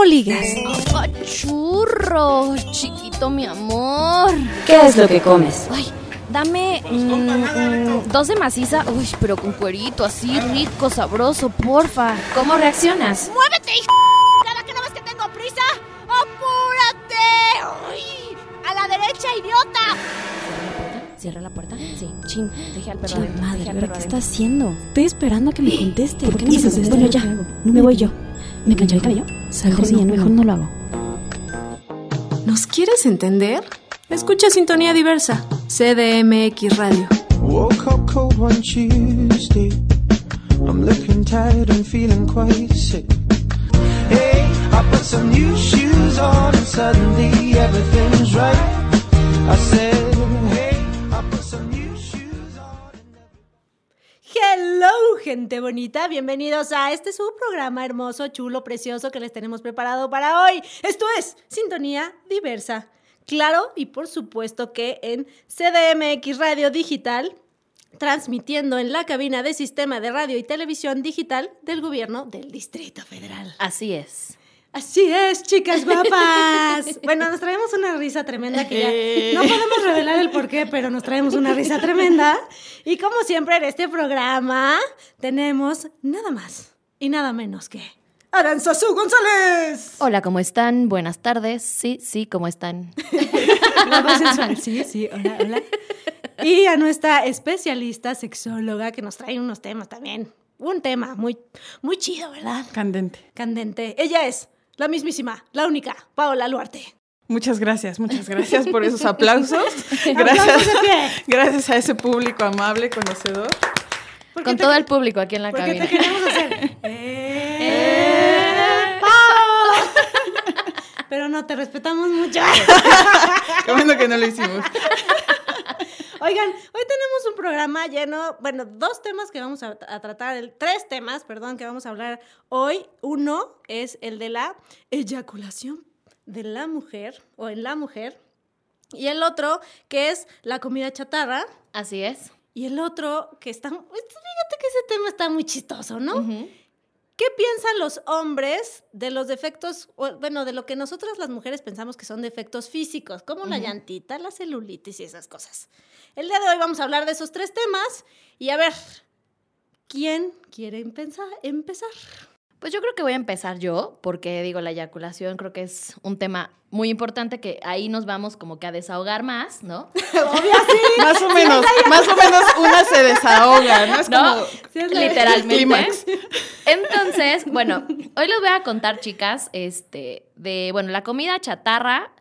cómo ligas. churro! Chiquito, mi amor. ¿Qué es lo que comes? Ay, dame mm, mm, dos de maciza. Uy, pero con cuerito, así rico, sabroso, porfa. ¿Cómo reaccionas? ¡Muévete, hijo! ¿Cada que no ves que tengo prisa? ¡Apúrate! ¡Uy! ¡A la derecha, idiota! ¿Cierra la puerta? Sí. Chin, deje al perro. Chin, madre, al ¿ahora perro qué está haciendo? Estoy esperando a que me conteste. ¿Por qué no me dices contesta? Bueno, ya, ¿Qué hago? me voy yo. ¿Me planché el cabello? Mejor sí, mejor no lo hago. ¿Nos quieres entender? Escucha Sintonía Diversa, CDMX Radio. Woke up cold one Tuesday. I'm looking tired and feeling quite sick. Hey, I put some new shoes on and suddenly everything's right. I said, Hello, gente bonita. Bienvenidos a este su programa hermoso, chulo, precioso que les tenemos preparado para hoy. Esto es Sintonía Diversa. Claro, y por supuesto que en CDMX Radio Digital, transmitiendo en la cabina de Sistema de Radio y Televisión Digital del Gobierno del Distrito Federal. Así es. Así es, chicas guapas. Bueno, nos traemos una risa tremenda que ya no podemos revelar el por qué, pero nos traemos una risa tremenda. Y como siempre en este programa tenemos nada más y nada menos que Aranzazú González. Hola, ¿cómo están? Buenas tardes. Sí, sí, ¿cómo están? La voz sensual. Sí, sí, hola, hola. Y a nuestra especialista sexóloga que nos trae unos temas también. Un tema muy, muy chido, ¿verdad? Candente. Candente. Ella es la mismísima, la única, Paola Luarte. Muchas gracias, muchas gracias por esos aplausos. Gracias, gracias a ese público amable, conocedor. ¿Por qué Con te- todo el público aquí en la cabina. te queremos hacer. ¡Eh! ¡Pau! Pero no, te respetamos mucho. Qué bueno que no lo hicimos. Oigan, hoy tenemos un programa lleno, bueno, dos temas que vamos a, a tratar, el- tres temas, perdón, que vamos a hablar hoy. Uno es el de la eyaculación de la mujer o en la mujer. Y el otro que es la comida chatarra. Así es. Y el otro que está, fíjate que ese tema está muy chistoso, ¿no? ¿Qué piensan los hombres de los defectos, o, bueno, de lo que nosotras las mujeres pensamos que son defectos físicos, como la llantita, la celulitis y esas cosas? El día de hoy vamos a hablar de esos tres temas y a ver, ¿quién quiere empezar? empezar? Pues yo creo que voy a empezar yo, porque digo, la eyaculación creo que es un tema muy importante que ahí nos vamos como que a desahogar más, ¿no? Más o menos, más o menos una se desahoga, ¿no? Es ¿No? como Literalmente. Entonces, bueno, hoy les voy a contar, chicas, este, de, bueno, la comida chatarra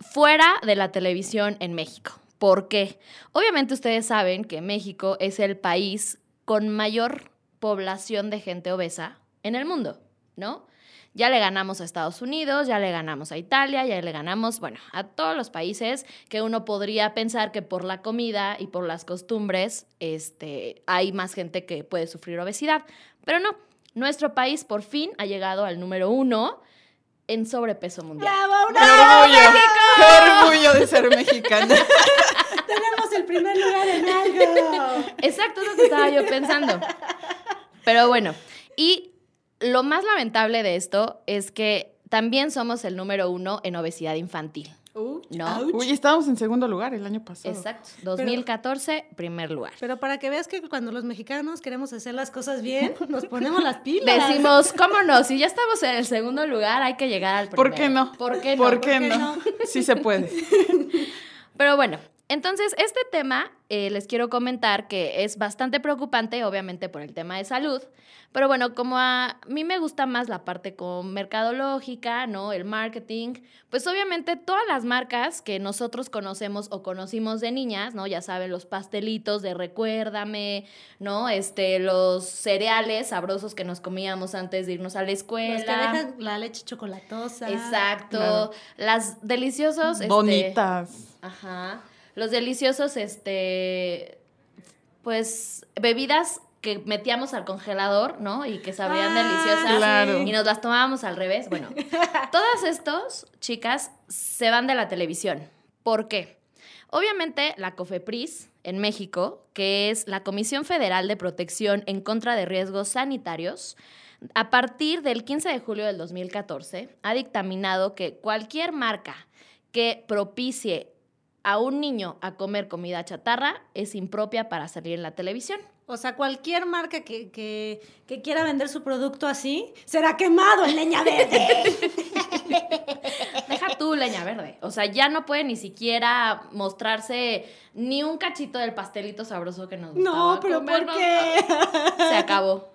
fuera de la televisión en México. ¿Por qué? Obviamente ustedes saben que México es el país con mayor población de gente obesa en el mundo, ¿no? Ya le ganamos a Estados Unidos, ya le ganamos a Italia, ya le ganamos, bueno, a todos los países que uno podría pensar que por la comida y por las costumbres, este, hay más gente que puede sufrir obesidad. Pero no, nuestro país por fin ha llegado al número uno en sobrepeso mundial. ¡Bravo! ¡Qué orgullo! ¡Qué orgullo de ser mexicana! Tenemos el primer lugar en algo. Exacto, es lo que estaba yo pensando. Pero bueno, y lo más lamentable de esto es que también somos el número uno en obesidad infantil. ¿No? Uy, estábamos en segundo lugar el año pasado. Exacto. 2014, primer lugar. Pero para que veas que cuando los mexicanos queremos hacer las cosas bien, nos ponemos las pilas. Decimos, ¿cómo no? Si ya estamos en el segundo lugar, hay que llegar al primero. ¿Por qué no? ¿Por qué no? ¿Por qué qué no? no? Sí se puede. Pero bueno, entonces este tema eh, les quiero comentar que es bastante preocupante, obviamente por el tema de salud, pero bueno, como a mí me gusta más la parte con mercadológica, ¿no? El marketing, pues obviamente todas las marcas que nosotros conocemos o conocimos de niñas, ¿no? Ya saben, los pastelitos de recuérdame, ¿no? Este, los cereales sabrosos que nos comíamos antes de irnos a la escuela. Los que dejan la leche chocolatosa. Exacto. Claro. Las deliciosos. este, Bonitas. Ajá. Los deliciosos, este, pues, bebidas que metíamos al congelador, ¿no? Y que sabían Ah, deliciosas. Claro. Y nos las tomábamos al revés. Bueno, todas estos, chicas, se van de la televisión. ¿Por qué? Obviamente, la COFEPRIS en México, que es la Comisión Federal de Protección en contra de Riesgos Sanitarios, a partir del 15 de julio del 2014, ha dictaminado que cualquier marca que propicie a un niño a comer comida chatarra es impropia para salir en la televisión. O sea, cualquier marca que, que, que quiera vender su producto así será quemado en leña verde. Deja tú leña verde. O sea, ya no puede ni siquiera mostrarse ni un cachito del pastelito sabroso que nos gustaba no, pero ¿por qué? Se acabó.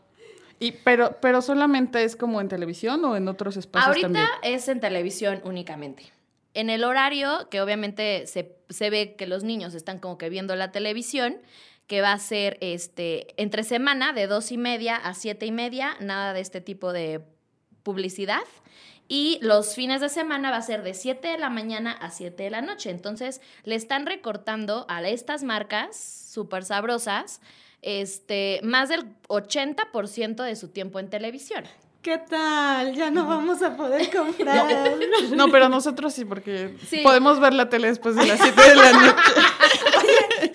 Y, pero, pero solamente es como en televisión o en otros espacios Ahorita también. es en televisión únicamente. En el horario, que obviamente se, se ve que los niños están como que viendo la televisión, que va a ser este, entre semana de dos y media a siete y media, nada de este tipo de publicidad. Y los fines de semana va a ser de 7 de la mañana a 7 de la noche. Entonces, le están recortando a estas marcas súper sabrosas este, más del 80% de su tiempo en televisión. ¿Qué tal? Ya no vamos a poder comprar. No, pero nosotros sí, porque Sí. podemos ver la tele después de las 7 de la noche.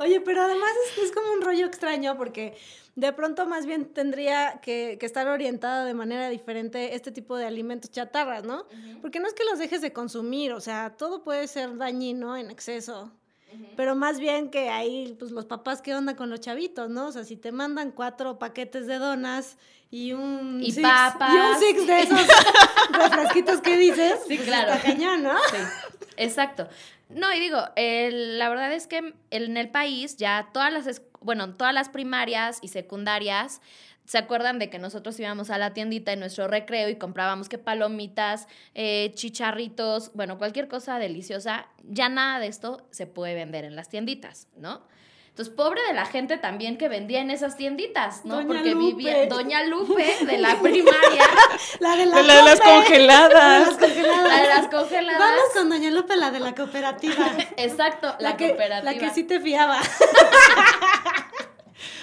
Oye, pero además es, es como un rollo extraño porque de pronto más bien tendría que, que estar orientada de manera diferente este tipo de alimentos chatarras, ¿no? Porque no es que los dejes de consumir, o sea, todo puede ser dañino en exceso. Pero más bien que ahí, pues los papás, ¿qué onda con los chavitos, no? O sea, si te mandan cuatro paquetes de donas y un Y six, papas. y un six de esos refresquitos que dices, Sí, pues, claro. está cañón, ¿no? Sí, exacto. No, y digo, el- la verdad es que en el país ya todas las, bueno, todas las primarias y secundarias ¿Se acuerdan de que nosotros íbamos a la tiendita en nuestro recreo y comprábamos que palomitas, eh, chicharritos, bueno, cualquier cosa deliciosa? Ya nada de esto se puede vender en las tienditas, ¿no? Entonces, pobre de la gente también que vendía en esas tienditas, ¿no? Doña Porque Lupe. vivía Doña Lupe de la primaria, La de, la De la de las congeladas. La de las congeladas. la de las congeladas. Vamos con Doña Lupe, la de la cooperativa. Exacto, la, que, cooperativa. La que sí te fiaba.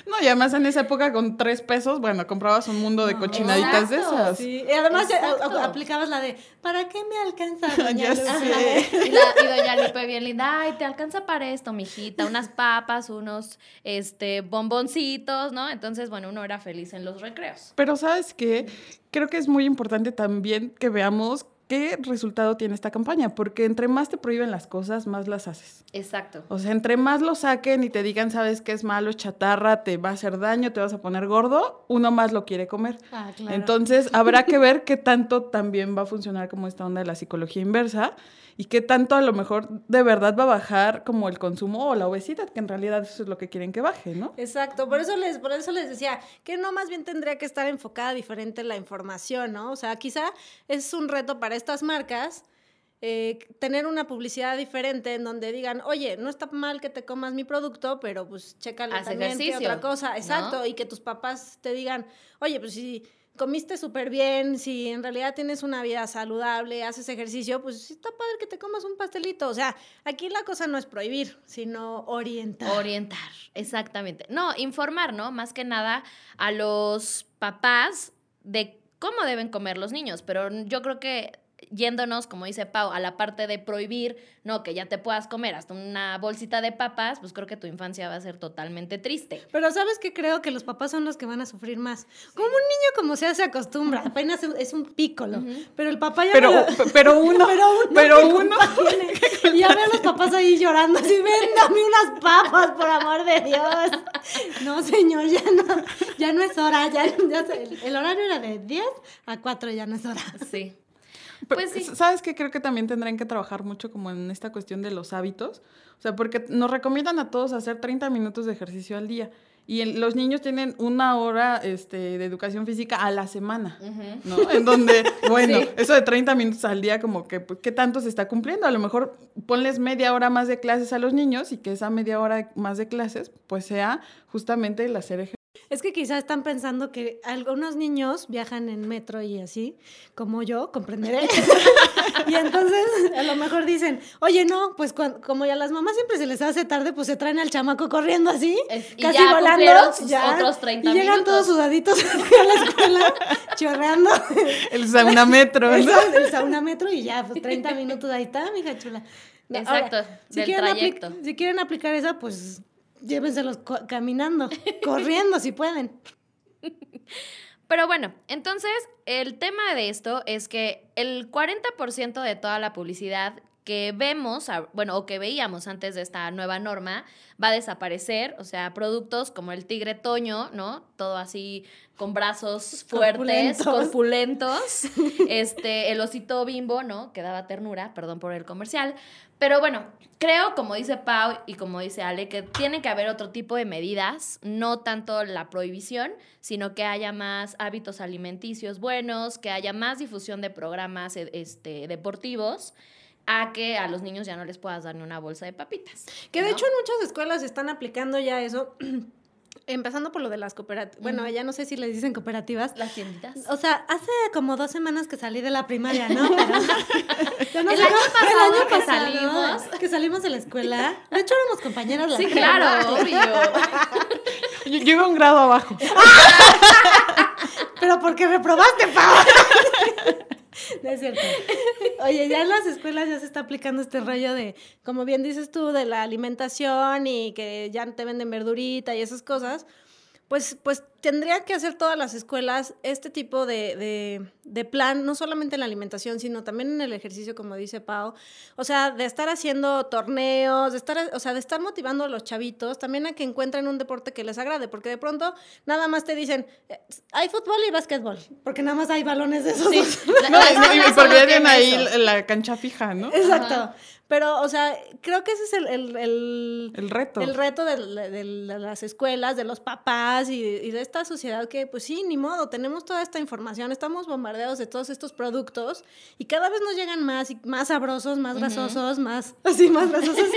No, y además en esa época con tres pesos, bueno, comprabas un mundo de cochinaditas de esas. Sí. Y además Exacto. aplicabas la de, ¿para qué me alcanza, Doña Ya Lupe? sé. Y, la- y doña Lupe bien linda, ay, te alcanza para esto, mijita, unas papas, unos este bomboncitos, ¿no? Entonces, bueno, uno era feliz en los recreos. Pero sabes qué, creo que es muy importante también que veamos qué resultado tiene esta campaña, porque entre más te prohíben las cosas, más las haces. Exacto. O sea, entre más lo saquen y te digan, sabes que es malo, es chatarra, te va a hacer daño, te vas a poner gordo, uno más lo quiere comer. Ah, claro. Entonces, habrá que ver qué tanto también va a funcionar como esta onda de la psicología inversa y qué tanto a lo mejor de verdad va a bajar como el consumo o la obesidad, que en realidad eso es lo que quieren que baje, ¿no? Exacto, por eso les, por eso les decía que no más bien tendría que estar enfocada diferente la información, ¿no? O sea, quizá es un reto para estas marcas eh, tener una publicidad diferente en donde digan, oye, no está mal que te comas mi producto, pero pues chécale Haz también ejercicio, otra cosa. ¿no? Exacto, y que tus papás te digan, oye, pues si comiste súper bien, si en realidad tienes una vida saludable, haces ejercicio, pues está padre que te comas un pastelito. O sea, aquí la cosa no es prohibir, sino orientar. Orientar, exactamente. No, informar, ¿no? Más que nada a los papás de cómo deben comer los niños, pero yo creo que yéndonos, como dice Pau, a la parte de prohibir, no, que ya te puedas comer hasta una bolsita de papas, pues creo que tu infancia va a ser totalmente triste. Pero sabes que creo que los papás son los que van a sufrir más. Como un niño como sea se acostumbra, apenas es un pícolo, pero el papá ya Pero, lo- pero uno, pero uno, pero ¿qué uno? Y ya veo a los papás ahí llorando, así, ven, dame unas papas, por amor de Dios. No, señor, ya no, ya no es hora, ya, ya se- el, el horario era de 10 a 4, ya no es hora. Sí. Pues sí. ¿Sabes qué? Creo que también tendrán que trabajar mucho como en esta cuestión de los hábitos. O sea, porque nos recomiendan a todos hacer 30 minutos de ejercicio al día. Y el- los niños tienen una hora este, de educación física a la semana, ¿no? En donde, bueno, Sí. eso de 30 minutos al día, como que, pues, ¿qué tanto se está cumpliendo? A lo mejor ponles media hora más de clases a los niños y que esa media hora más de clases, pues sea justamente el hacer ejercicio. Es que quizás están pensando que algunos niños viajan en metro y así, como yo, comprenderé. y entonces a lo mejor dicen, oye, no, pues cuan- como ya a las mamás siempre se les hace tarde, pues se traen al chamaco corriendo así, Es- y casi ya volando. cumplieron sus otros 30 y llegan minutos. todos sudaditos a la escuela, chorreando. El saunametro, el, ¿no? sa- el saunametro y ya, pues 30 minutos ahí está, mija chula. Exacto, del quieren apli- trayecto. si quieren aplicar esa, pues llévenselos co- caminando, corriendo si pueden. Pero bueno, entonces el tema de esto es que el 40% de toda la publicidad que vemos, bueno, o que veíamos antes de esta nueva norma, va a desaparecer. O sea, productos como el tigre toño, ¿no? Todo así con brazos fuertes, Corpulentos. corpulentos. Este, el osito bimbo, ¿no? Que daba ternura, perdón por el comercial. Pero bueno, creo, como dice Pau y como dice Ale, que tiene que haber otro tipo de medidas, no tanto la prohibición, sino que haya más hábitos alimenticios buenos, que haya más difusión de programas eh, este, deportivos, a que a los niños ya no les puedas dar ni una bolsa de papitas. Que de ¿no? hecho en muchas escuelas están aplicando ya eso, empezando por lo de las cooperativas. Bueno, ya no sé si les dicen cooperativas. las tienditas. O sea, hace como dos semanas que salí de la primaria, ¿no? Pero, Yo no El año pasado el año que pasado, salimos. Que salimos de la escuela. De hecho, éramos compañeras las Sí, claro, obvio. Yo, yo iba un grado abajo. Pero porque reprobaste, Pau. No es cierto. Oye, ya en las escuelas ya se está aplicando este rollo de, como bien dices tú, de la alimentación y que ya te venden verdurita y esas cosas. Pues, pues tendrían que hacer todas las escuelas este tipo de, de- de plan, no solamente en la alimentación, sino también en el ejercicio, como dice Pau. O sea, de estar haciendo torneos, de estar, o sea, de estar motivando a los chavitos también a que encuentren un deporte que les agrade, porque de pronto nada más te dicen, eh, hay fútbol y básquetbol, porque nada más hay balones de esos. dos. No, la y- porque tienen ahí eso. la, cancha fija, ¿no? Exacto. Pero, o sea, creo que ese es el, el, el, El reto. el reto de las escuelas, de los papás y, y de esta sociedad que, pues sí, ni modo, tenemos toda esta información, estamos bombardeados de todos estos productos y cada vez nos llegan más y más sabrosos, más grasosos, más, así, más grasosos.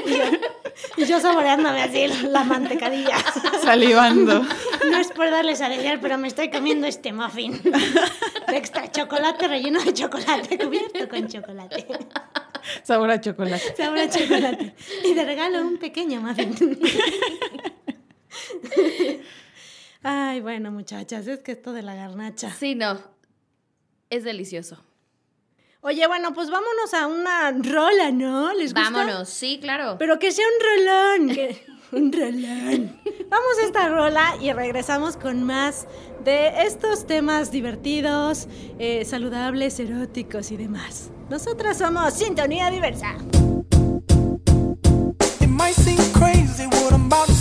Y yo, saboreándome así la mantecadilla. Salivando. No es por darles a alegría, pero me estoy comiendo este muffin. De extra chocolate relleno de chocolate, cubierto con chocolate. Sabor a chocolate. Sabor a chocolate. Y te regalo un pequeño muffin. Ay, bueno, muchachas, es que esto de la garnacha. Sí, no. Es delicioso. Oye, bueno, pues vámonos a una rola, ¿no? ¿Les gusta? Vámonos, sí, claro. Pero que sea un rolón. que- un rolón. Vamos a esta rola y regresamos con más de estos temas divertidos, eh, saludables, eróticos y demás. Nosotras somos Sintonía Diversa. It might seem crazy what I'm about to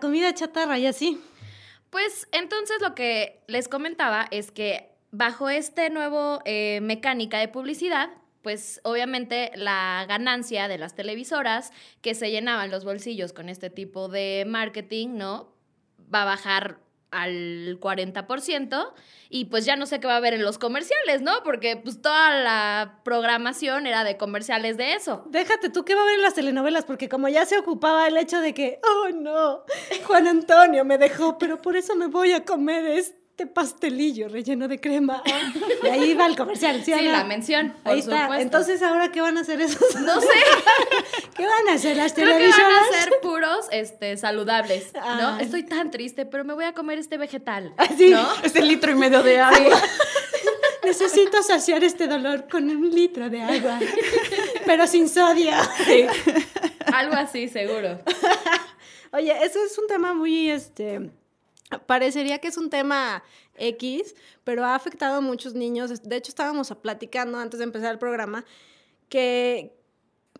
comida chatarra y así? Pues entonces lo que les comentaba es que bajo este nuevo eh, mecánica de publicidad, pues obviamente la ganancia de las televisoras que se llenaban los bolsillos con este tipo de marketing, ¿no? Va a bajar al 40% y pues ya no sé qué va a haber en los comerciales, ¿no? Porque pues toda la programación era de comerciales de eso. Déjate tú qué va a haber en las telenovelas, porque como ya se ocupaba el hecho de que, oh no, Juan Antonio me dejó, pero por eso me voy a comer este pastelillo relleno de crema. Y ahí va el comercial, ¿sí? Sí, la mención, por Ahí está. supuesto. Entonces, ¿ahora qué van a hacer esos? No sé. ¿Qué van a hacer las Creo que televisoras? van a ser puros este, saludables, ¿no? Estoy tan triste, pero me voy a comer este vegetal, Así. ¿no? Este litro y medio de agua. Necesito saciar este dolor con un litro de agua, pero sin sodio. Algo así, seguro. Oye, eso es un tema muy, este, parecería que es un tema X, pero ha afectado a muchos niños. De hecho, estábamos platicando antes de empezar el programa que,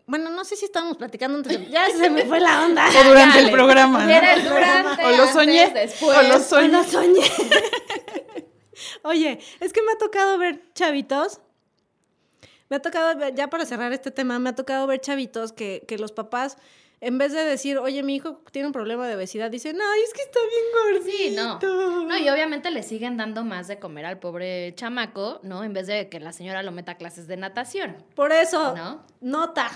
bueno, no sé si estábamos platicando antes, de- ya se me fue la onda. O durante el programa, ¿no? Era el durante, O lo antes, soñé, después. o lo soñé. soñé. Oye, es que me ha tocado ver chavitos. Me ha tocado ver, ya para cerrar este tema, me ha tocado ver chavitos que, que los papás, en vez de decir, oye, mi hijo tiene un problema de obesidad, dicen, ay, es que está bien gordito. Sí, no. No, y obviamente le siguen dando más de comer al pobre chamaco, ¿no? En vez de que la señora lo meta a clases de natación. Por eso, ¿No? nota.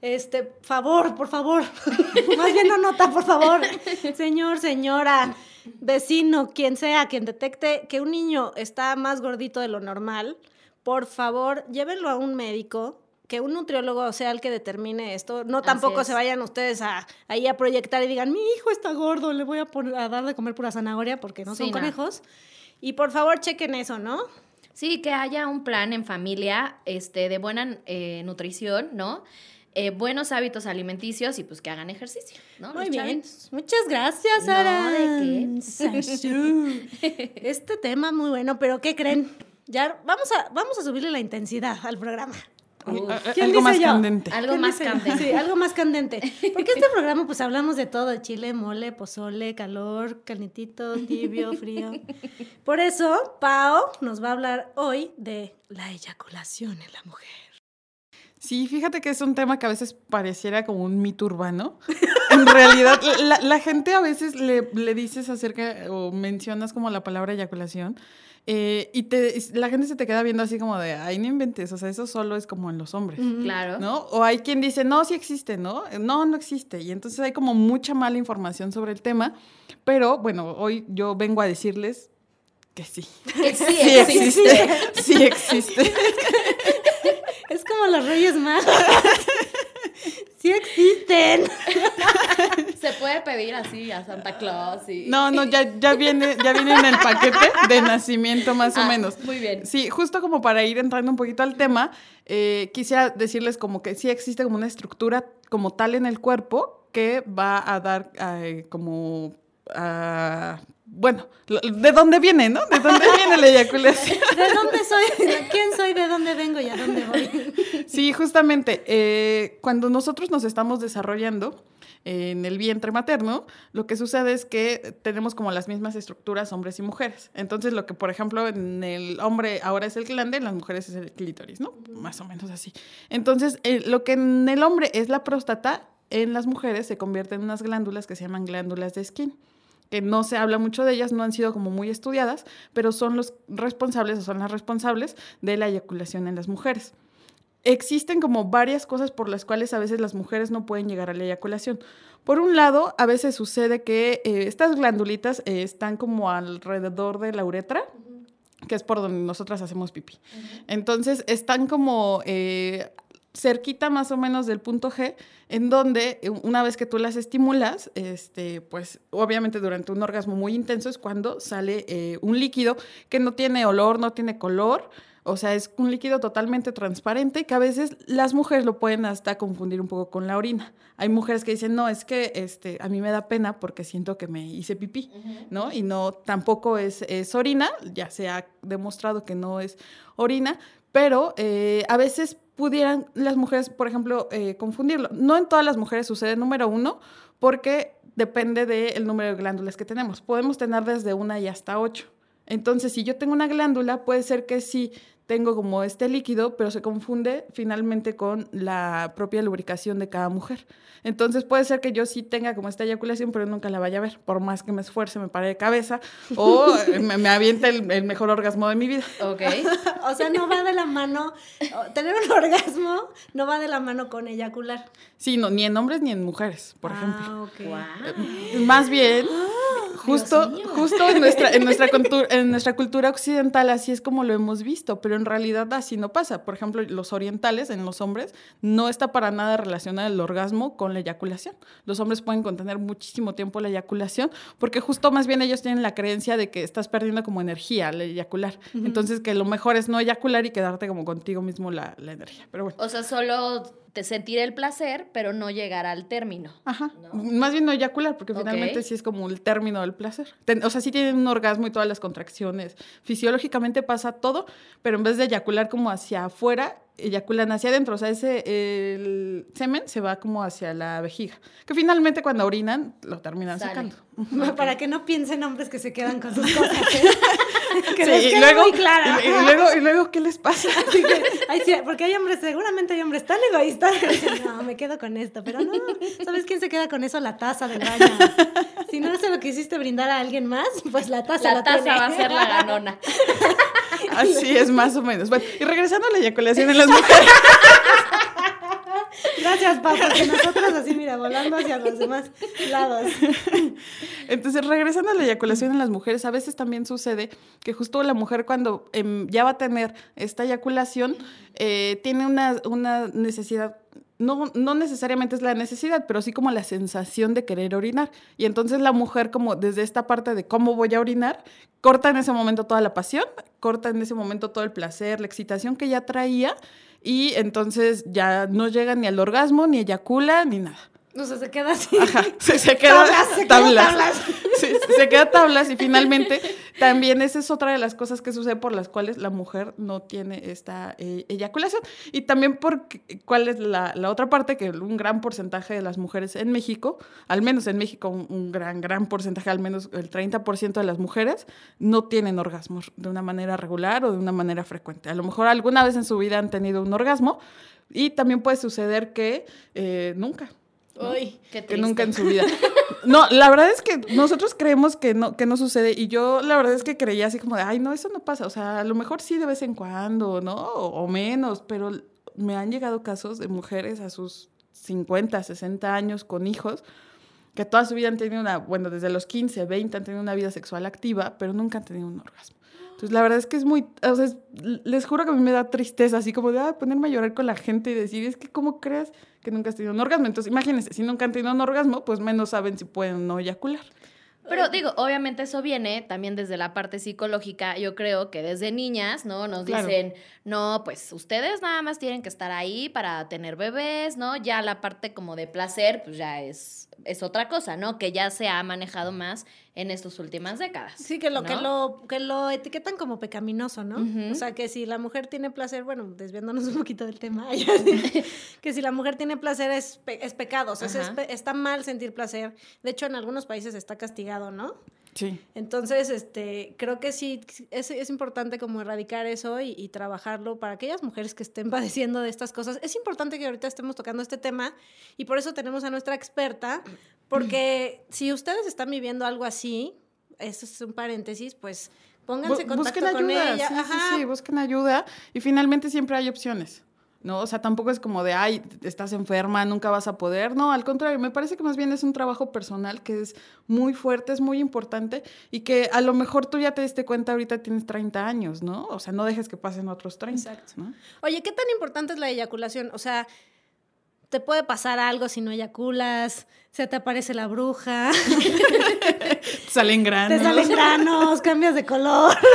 Este, favor, por favor. Más bien no nota, por favor. Señor, señora, vecino, quien sea, quien detecte que un niño está más gordito de lo normal, por favor, llévenlo a un médico, que un nutriólogo sea el que determine esto. No tampoco es. se vayan ustedes a, ahí a proyectar y digan, mi hijo está gordo, le voy a, poner, a dar de comer pura zanahoria porque no Sí, son no. conejos. Y por favor, chequen eso, ¿no? Sí, que haya un plan en familia este, de buena eh, nutrición, ¿no? Eh, buenos hábitos alimenticios y pues que hagan ejercicio, ¿no? Muy Los bien. chavitos. Muchas gracias, No, Sara. ¿de qué? Sasú. Este tema muy bueno, pero ¿qué creen? Ya vamos a, vamos a subirle la intensidad al programa. Uf. A- a- ¿Quién Algo dice más yo? candente. Algo ¿Quién más candente. Sí, algo más candente. Porque este programa pues hablamos de todo, chile, mole, pozole, calor, calentito, tibio, frío. Por eso, Pao nos va a hablar hoy de la eyaculación en la mujer. Sí, fíjate que es un tema que a veces pareciera como un mito urbano. En realidad, la, la gente a veces le, le dices acerca o mencionas como la palabra eyaculación eh, y te, la gente se te queda viendo así como de, ay, no inventes, o sea, eso solo es como en los hombres. Claro. ¿No? O hay quien dice, no, sí existe, ¿no? No, no existe. Y entonces hay como mucha mala información sobre el tema. Pero bueno, hoy yo vengo a decirles que sí. Que sí, Sí existe. existe. Sí existe. Es como los Reyes Magos. sí existen. Se puede pedir así a Santa Claus y... No, no, ya, ya viene, ya viene en el paquete de nacimiento más o Ah, menos. muy bien. Sí, justo como para ir entrando un poquito al tema, eh, quisiera decirles como que sí existe como una estructura como tal en el cuerpo que va a dar eh, como ah, bueno, ¿de dónde viene, no? ¿De dónde viene la eyaculación? ¿De dónde soy? ¿Quién soy? ¿De dónde vengo y a dónde voy? Sí, justamente, eh, cuando nosotros nos estamos desarrollando en el vientre materno, lo que sucede es que tenemos como las mismas estructuras hombres y mujeres. Entonces, lo que, por ejemplo, en el hombre ahora es el glande, en las mujeres es el clítoris, ¿no? Más o menos así. Entonces, eh, lo que en el hombre es la próstata, en las mujeres se convierte en unas glándulas que se llaman glándulas de skin que no se habla mucho de ellas, no han sido como muy estudiadas, pero son los responsables o son las responsables de la eyaculación en las mujeres existen como varias cosas por las cuales a veces las mujeres no pueden llegar a la eyaculación. Por un lado, a veces sucede que eh, estas glandulitas eh, están como alrededor de la uretra, que es por donde nosotras hacemos pipí. Entonces, están como eh, cerquita más o menos del punto G, en donde eh, una vez que tú las estimulas, este, pues obviamente durante un orgasmo muy intenso es cuando sale eh, un líquido que no tiene olor, no tiene color, O sea, es un líquido totalmente transparente que a veces las mujeres lo pueden hasta confundir un poco con la orina. Hay mujeres que dicen, no, es que este, a mí me da pena porque siento que me hice pipí, ¿no? Y no, tampoco es, es orina, ya se ha demostrado que no es orina, pero eh, a veces pudieran las mujeres, por ejemplo, eh, confundirlo. No en todas las mujeres sucede, número uno, porque depende del número de glándulas que tenemos. Podemos tener desde una y hasta ocho. Entonces, si yo tengo una glándula, puede ser que sí tengo como este líquido, pero se confunde finalmente con la propia lubricación de cada mujer. Entonces puede ser que yo sí tenga como esta eyaculación, pero nunca la vaya a ver, por más que me esfuerce, me pare de cabeza o me, me aviente el, el mejor orgasmo de mi vida. Ok. O sea, no va de la mano, o- tener un orgasmo no va de la mano con eyacular. Sí, no, ni en hombres ni en mujeres, por ah, ejemplo. ok. Más bien, justo, justo en nuestra, en, nuestra cultura, en nuestra cultura occidental así es como lo hemos visto, pero en realidad así no pasa. Por ejemplo, los orientales, en los hombres, no está para nada relacionado el orgasmo con la eyaculación. Los hombres pueden contener muchísimo tiempo la eyaculación, porque justo más bien ellos tienen la creencia de que estás perdiendo como energía al eyacular. Entonces, que lo mejor es no eyacular y quedarte como contigo mismo la, la energía. Pero bueno. O sea, solo te sentir el placer, pero no llegar al término. Ajá. Más bien no eyacular, porque finalmente sí es como el término del placer. Ten- o sea, sí tienen un orgasmo y todas las contracciones. Fisiológicamente pasa todo, pero en vez de eyacular como hacia afuera, eyaculan hacia adentro. O sea, ese, el semen se va como hacia la vejiga. Que finalmente cuando orinan, lo terminan Sale. sacando. Para que no piensen hombres que se quedan con sus cosas. ¿eh? que Sí, les y luego, muy clara. y, y luego, y luego, ¿qué les pasa? Así que, ay, sí, porque hay hombres, seguramente hay hombres tan egoístas que dicen, no, me quedo con esto, pero no, ¿sabes quién se queda con eso? La taza del baño. Si no se lo quisiste brindar a alguien más, pues la taza La lo taza tiene. va a ser la ganona. Así es, más o menos. Bueno, y regresando a la eyaculación en las mujeres. Gracias, Pau, porque nosotros así, mira, volando hacia los demás lados. Entonces, regresando a la eyaculación en las mujeres, a veces también sucede que justo la mujer cuando em, ya va a tener esta eyaculación, eh, tiene una, una necesidad, no, no necesariamente es la necesidad, pero sí como la sensación de querer orinar. Y entonces la mujer como desde esta parte de cómo voy a orinar, corta en ese momento toda la pasión, corta en ese momento todo el placer, la excitación que ya traía. Y entonces ya no llega ni al orgasmo, ni eyacula, ni nada. O sea, se queda así. Ajá, se, se queda Tablas, se queda tablas. Sí, se queda tablas y finalmente también esa es otra de las cosas que sucede por las cuales la mujer no tiene esta eh, eyaculación. Y también porque, cuál es la, la otra parte, que un gran porcentaje de las mujeres en México, al menos en México un, un gran, gran porcentaje, al menos el 30% de las mujeres, no tienen orgasmos de una manera regular o de una manera frecuente. A lo mejor alguna vez en su vida han tenido un orgasmo y también puede suceder que eh, nunca. Uy, Qué que nunca en su vida. No, la verdad es que nosotros creemos que no, que no sucede y yo la verdad es que creía así como de, ay, no, eso no pasa. O sea, a lo mejor sí de vez en cuando, ¿no? O, o menos, pero me han llegado casos de mujeres a sus 50, 60 años con hijos que toda su vida han tenido una, bueno, desde los 15, 20 han tenido una vida sexual activa, pero nunca han tenido un orgasmo. Entonces, la verdad es que es muy, o sea, es- les juro que a mí me da tristeza, así como de ah, ponerme a llorar con la gente y decir, es que, ¿cómo crees que nunca has tenido un orgasmo? Entonces, imagínense, si nunca han tenido un orgasmo, pues menos saben si pueden o no eyacular. Pero digo, obviamente eso viene también desde la parte psicológica. Yo creo que desde niñas, ¿no? Nos Claro. dicen, no, pues ustedes nada más tienen que estar ahí para tener bebés, ¿no? Ya la parte como de placer, pues ya es, es otra cosa, ¿no? Que ya se ha manejado más en estas últimas décadas. Sí, que lo, que lo, que lo etiquetan como pecaminoso, ¿no? O sea, que si la mujer tiene placer, bueno, desviándonos un poquito del tema, que si la mujer tiene placer es, pe- es pecado, o sea, es- está mal sentir placer. De hecho, en algunos países está castigado, ¿no? Sí. Entonces, este, creo que sí, es, es importante como erradicar eso y, y trabajarlo para aquellas mujeres que estén padeciendo de estas cosas. Es importante que ahorita estemos tocando este tema y por eso tenemos a nuestra experta, porque si ustedes están viviendo algo así, eso es un paréntesis, pues pónganse en contacto busquen con ayuda, ella. sí, sí, sí, busquen ayuda y finalmente siempre hay opciones. ¿No? O sea, tampoco es como de, ay, estás enferma, nunca vas a poder. No, al contrario, me parece que más bien es un trabajo personal que es muy fuerte, es muy importante y que a lo mejor tú ya te diste cuenta ahorita tienes 30 años, ¿no? O sea, no dejes que pasen otros 30. Exacto. ¿no? Oye, ¿qué tan importante es la eyaculación? O sea, te puede pasar algo si no eyaculas, se te aparece la bruja, Salen te granos. salen granos, cambias de color.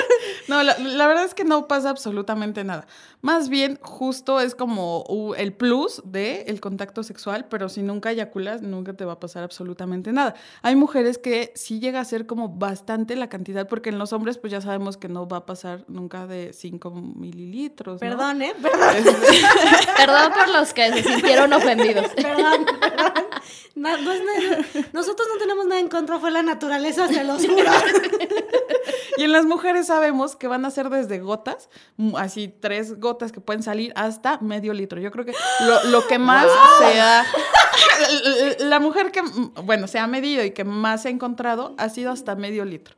No, la, la verdad es que no pasa absolutamente nada. Más bien, justo es como el plus de el contacto sexual, pero si nunca eyaculas, nunca te va a pasar absolutamente nada. Hay mujeres que sí llega a ser como bastante la cantidad, porque en los hombres pues ya sabemos que no va a pasar nunca de 5 mililitros. ¿no? Perdón, ¿eh? Perdón, Perdón por los que se sintieron ofendidos. perdón, perdón. No, no es nada- Nosotros no tenemos nada en contra, fue la naturaleza, se los juro. Y en las mujeres sabemos que van a ser desde gotas, mm, así tres gotas que pueden salir hasta medio litro. Yo creo que lo, lo que más se ha... La mujer que, mm, bueno, se ha medido y que más se ha encontrado ha sido hasta medio litro.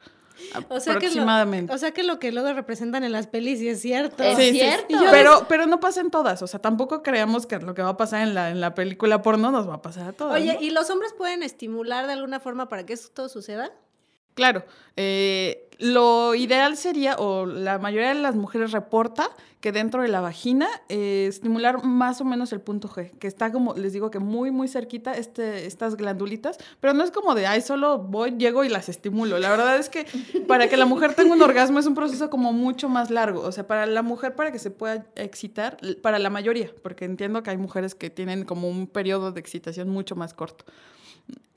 O sea, que aproximadamente. lo, o sea que lo que luego representan en las pelis sí es cierto. Es Sí, cierto. sí. Pero, pero no pasa en todas. O sea, tampoco creamos que lo que va a pasar en la, en la película porno nos va a pasar a todas. Oye, ¿no? ¿y los hombres pueden estimular de alguna forma para que esto suceda? Claro, eh, lo ideal sería, o la mayoría de las mujeres reporta que dentro de la vagina eh, estimular más o menos el punto G, que está como, les digo que muy, muy cerquita este, estas glandulitas, pero no es como de, ay, solo voy, llego y las estimulo. La verdad es que para que la mujer tenga un orgasmo es un proceso como mucho más largo. O sea, para la mujer, para que se pueda excitar, para la mayoría, porque entiendo que hay mujeres que tienen como un periodo de excitación mucho más corto.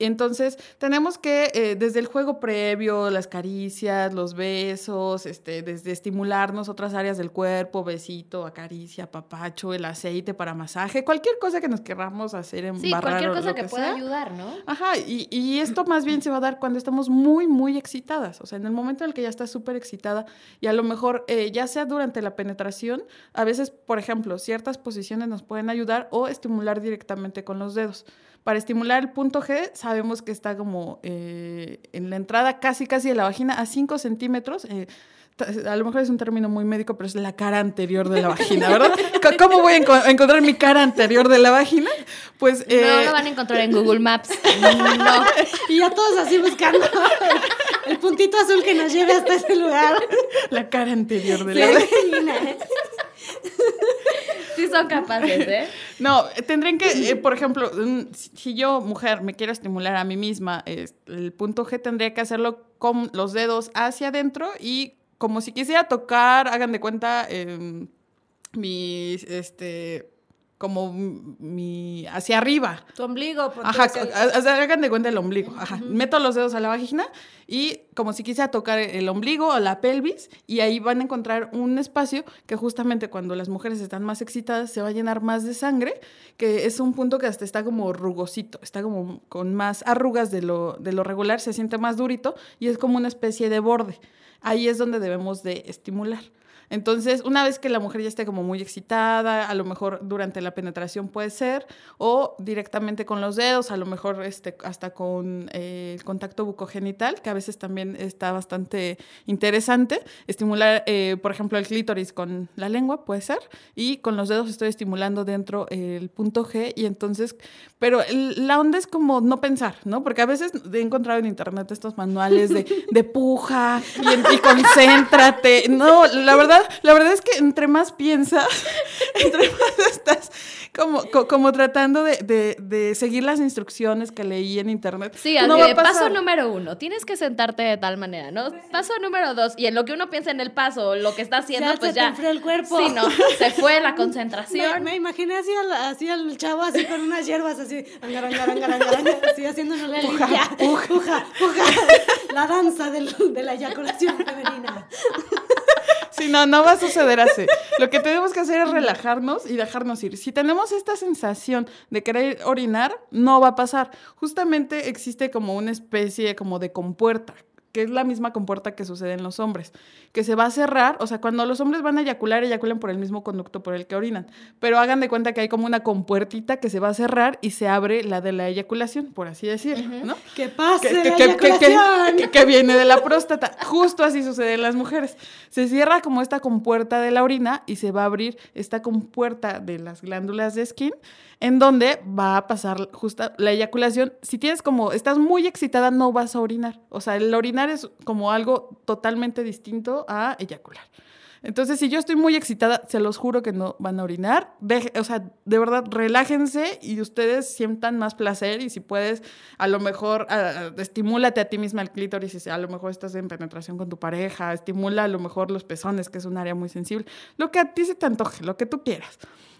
Entonces, tenemos que, eh, desde el juego previo, las caricias, los besos, este, desde estimularnos otras áreas del cuerpo, besito, acaricia, papacho, el aceite para masaje, cualquier cosa que nos querramos hacer en Sí, cualquier cosa que pueda ayudar, ¿no? Ajá, y, y esto más bien se va a dar cuando estamos muy, muy excitadas. O sea, en el momento en el que ya estás súper excitada y a lo mejor, eh, ya sea durante la penetración, a veces, por ejemplo, ciertas posiciones nos pueden ayudar o estimular directamente con los dedos. Para estimular el punto G, sabemos que está como eh, en la entrada casi, casi de la vagina a 5 centímetros. eh, a lo mejor es un término muy médico, pero es la cara anterior de la vagina, ¿verdad? ¿Cómo voy a enco- a encontrar mi cara anterior de la vagina? Pues... No eh, lo van a encontrar en Google Maps. No. Y ya todos así buscando el puntito azul que nos lleve hasta ese lugar. La cara anterior de la Angelina, ¿eh? Sí son capaces, ¿eh? No, tendrían que, eh, por ejemplo, si yo, mujer, me quiero estimular a mí misma, el punto G tendría que hacerlo con los dedos hacia adentro y como si quisiera tocar, hagan de cuenta, em, mis, este, como mi, hacia arriba. Tu ombligo. Ajá, hagan de cuenta el ombligo. Ajá. Meto los dedos a la vagina y como si quisiera tocar el ombligo o la pelvis y ahí van a encontrar un espacio que justamente cuando las mujeres están más excitadas se va a llenar más de sangre, que es un punto que hasta está como rugosito, está como con más arrugas de lo, de lo regular, se siente más durito y es como una especie de borde. Ahí es donde debemos de estimular. Entonces, una vez que la mujer ya esté como muy excitada, a lo mejor durante la penetración puede ser, o directamente con los dedos, a lo mejor este, hasta con eh, el contacto bucogenital, que a veces también está bastante interesante. Estimular, eh, por ejemplo, el clítoris con la lengua, puede ser, y con los dedos estoy estimulando dentro el punto G, y entonces, pero el- la onda es como no pensar, ¿no? Porque a veces he encontrado en internet estos manuales de, de puja y, y concéntrate. No, la verdad, la verdad es que entre más piensas, entre más estás como, co- como tratando de, de- de seguir las instrucciones que leí en internet. Sí, así de paso número uno, tienes que sentarte de tal manera, ¿no? Paso número dos, y en lo que uno piensa en el paso, lo que está haciendo, Ya pues se ya. enfrió el cuerpo. Sí, no, se fue la concentración. me imaginé así al, así al chavo así con unas hierbas así, angar, angar, angar, angar, angar, así haciéndole la Puja, limpia. Puja, puja, La danza del- de la eyaculación femenina. Sí, no, no va a suceder así. Lo que tenemos que hacer es relajarnos y dejarnos ir. Si tenemos esta sensación de querer orinar, no va a pasar. Justamente existe como una especie como de compuerta, que es la misma compuerta que sucede en los hombres, que se va a cerrar, o sea, cuando los hombres van a eyacular, eyaculan por el mismo conducto por el que orinan, pero hagan de cuenta que hay como una compuertita que se va a cerrar y se abre la de la eyaculación, por así decirlo, ¿no? Que pase que, la que- que- que- eyaculación. que- que viene de la próstata. Justo así sucede en las mujeres. Se cierra como esta compuerta de la orina y se va a abrir esta compuerta de las glándulas de skin, en donde va a pasar justa la eyaculación. Si tienes como, estás muy excitada, no vas a orinar. O sea, el es como algo totalmente distinto a eyacular. Entonces, si yo estoy muy excitada, se los juro que no van a orinar. Deje- o sea, de verdad, relájense y ustedes sientan más placer. Y si puedes, a lo mejor, estimúlate a ti misma el clítoris. A lo mejor estás en penetración con tu pareja, estimula a lo mejor los pezones, que es un área muy sensible. Lo que a ti se te antoje, lo que tú quieras.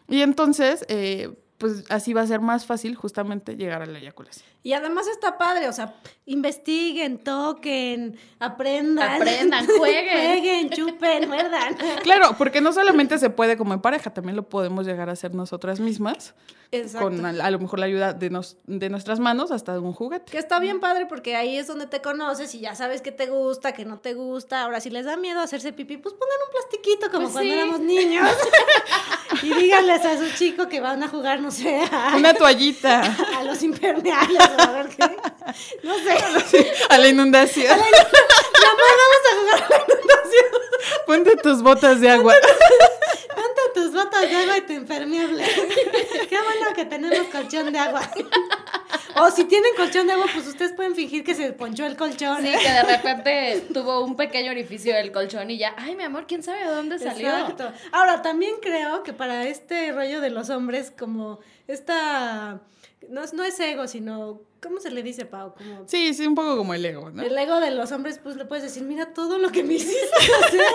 Y entonces, eh, pues así va a ser más fácil justamente llegar a la eyaculación. Y además está padre, o sea, investiguen, toquen, aprendan. Aprendan, jueguen. jueguen, chupen, muerdan. Claro, porque no solamente se puede como en pareja, también lo podemos llegar a hacer nosotras mismas, Exacto. con a, a lo mejor la ayuda de, nos- de nuestras manos hasta de un juguete. Que está bien padre porque ahí es donde te conoces y ya sabes qué te gusta, qué no te gusta. Ahora, si les da miedo hacerse pipí, pues pongan un plastiquito como Pues cuando sí. éramos niños. y díganles a su chico que van a jugar, no sé, a, Una toallita a los impermeables a ver qué. No sé. a la inundación. Mi amor, vamos a jugar a la inundación. Ponte tus botas de agua. Ponte tus botas de agua y tu impermeable. Qué bueno que tenemos colchón de agua. O si tienen colchón de agua, pues ustedes pueden fingir que se ponchó el colchón. Sí, que de repente tuvo un pequeño orificio del colchón y ya, ay, mi amor, ¿quién sabe de dónde salió? Exacto. Ahora, también creo que para este rollo de los hombres, como esta. No, es- no es ego, sino. ¿Cómo se le dice, Pau? Como. Sí, sí, un poco como el ego, ¿no? El ego de los hombres, pues le puedes decir, mira todo lo que me hiciste hacer.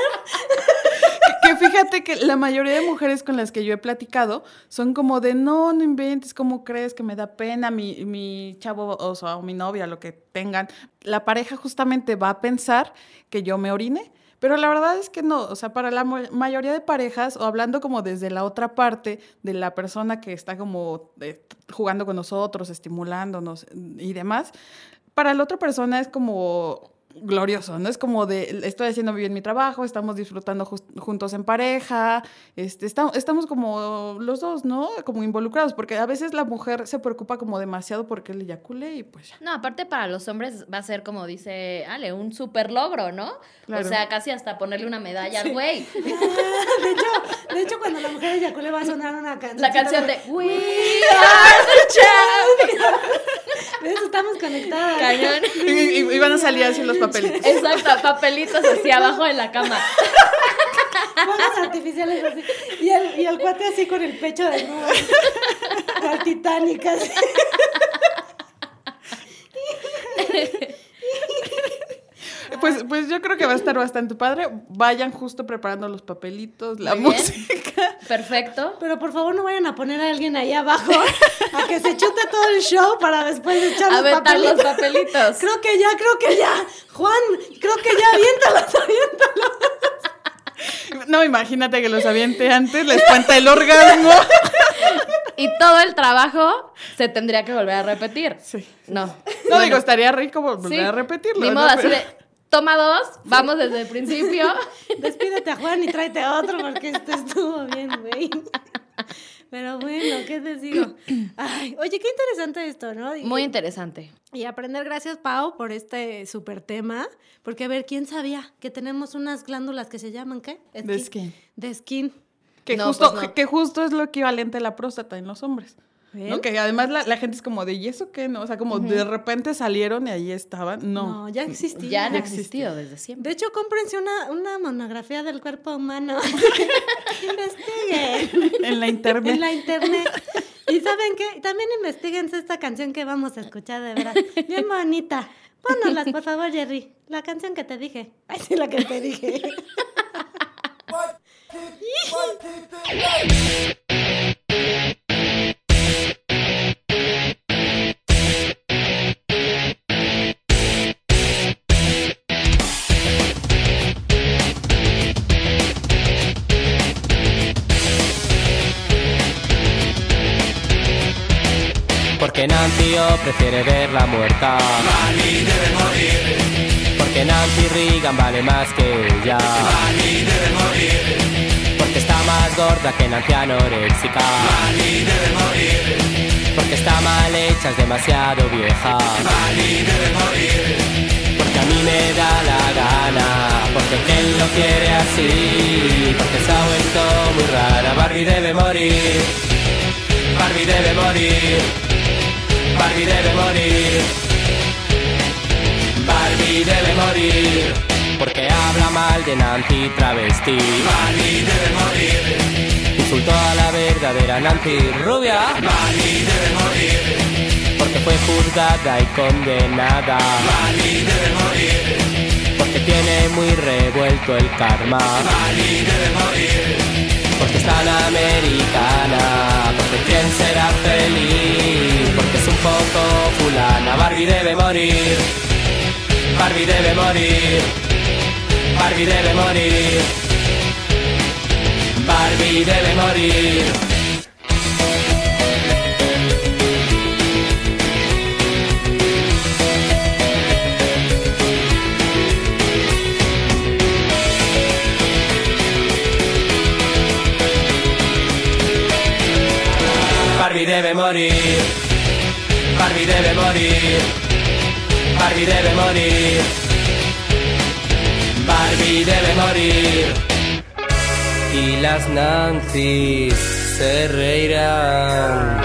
Que fíjate que la mayoría de mujeres con las que yo he platicado son como de no, no inventes, ¿cómo crees que me da pena mi, mi chavo o, sea, o mi novia, lo que tengan? La pareja justamente va a pensar que yo me orine. Pero la verdad es que no, o sea, para la mayoría de parejas, o hablando como desde la otra parte de la persona que está como eh, jugando con nosotros, estimulándonos y demás, para la otra persona es como glorioso, ¿no? Es como de, estoy haciendo bien mi trabajo, estamos disfrutando juntos en pareja, este, esta- estamos como los dos, ¿no? Como involucrados, porque a veces la mujer se preocupa como demasiado porque él eyacule y pues ya. No, aparte para los hombres va a ser como dice Ale, un super logro, ¿no? Claro. O sea, casi hasta ponerle una medalla al güey. de, hecho, de hecho, cuando la mujer eyacule va a sonar una canción. La canción de We De eso estamos conectadas. Cañón. Y, y- y van a salir así los papelitos. Exacto, papelitos así abajo de la cama. Fuegos artificiales así. Y el, y el cuate así con el pecho desnudo. Al Titanic así. Pues, pues yo creo que va a estar bastante padre. Vayan justo preparando los papelitos, la Muy bien. música. Perfecto. Pero por favor no vayan a poner a alguien ahí abajo a que se chute todo el show para después echar los Aventar los papelitos. papelitos. Creo que ya, creo que ya. Juan, creo que ya, aviéntalos, aviéntalos. No, imagínate que los aviente antes, les cuenta el orgasmo. Y todo el trabajo se tendría que volver a repetir. Sí. No. No Bueno, digo, estaría rico volver sí. a repetirlo. Ni ¿no? modo así Pero- de, toma dos, vamos desde el principio. Despídete a Juan y tráete a otro porque esto estuvo bien, güey. Pero bueno, ¿qué te digo? Ay, oye, qué interesante esto, ¿no? Y- Muy interesante. Y aprender, gracias Pau, por este súper tema. Porque, a ver, ¿quién sabía que tenemos unas glándulas que se llaman qué? De skin. De skin. Que, No, justo, pues no. que justo es lo equivalente a la próstata en los hombres. ¿Ven? ¿no? Que además la, la gente es como de, ¿y eso qué? No? O sea, como de repente salieron y ahí estaban. No. No, ya existía. Ya han existido desde siempre. De hecho, cómprense una, una monografía del cuerpo humano. Investiguen En la internet. en la internet. Y ¿saben qué? También investiguen esta canción que vamos a escuchar, de verdad. Bien bonita. Pónnoslas, por favor, Jerry. La canción que te dije. Ay, sí, la que te dije. Nancy O prefiere verla muerta. Debe morir. Porque Nancy Reagan vale más que ella. Bali debe morir. Porque está más gorda que Nancy anoréxica. Bali debe morir. Porque está mal hecha, es demasiado vieja. Bali debe morir. Porque a mí me da la gana. Porque él lo quiere así. Porque se ha vuelto muy rara. Barbie debe morir. Barbie debe morir. Barbie debe morir. Barbie debe morir. Porque ha habla mal de Nancy travesti. Bali debe morir. Insultó a la verdadera Nancy rubia. Bali debe morir. Porque fue juzgada y condenada. Bali debe morir. Porque tiene muy revuelto el karma. Bali debe morir. Porque es tan americana. Porque quién será feliz. Porque es un poco fulana. Barbie debe morir. Barbie debe morir. Barbie debe morir. Barbie debe morir. Barbie debe morir. Barbie debe morir. Barbie debe morir. Barbie debe morir. Y las Nancy se reirán.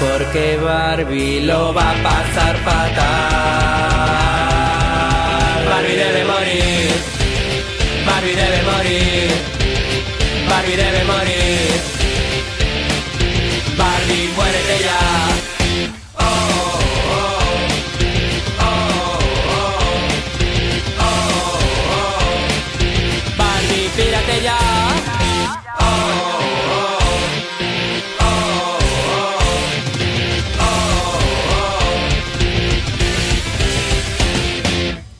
Porque Barbie lo va a pasar fatal. Barbie debe morir. Barbie debe morir. Barbie debe morir. Ya.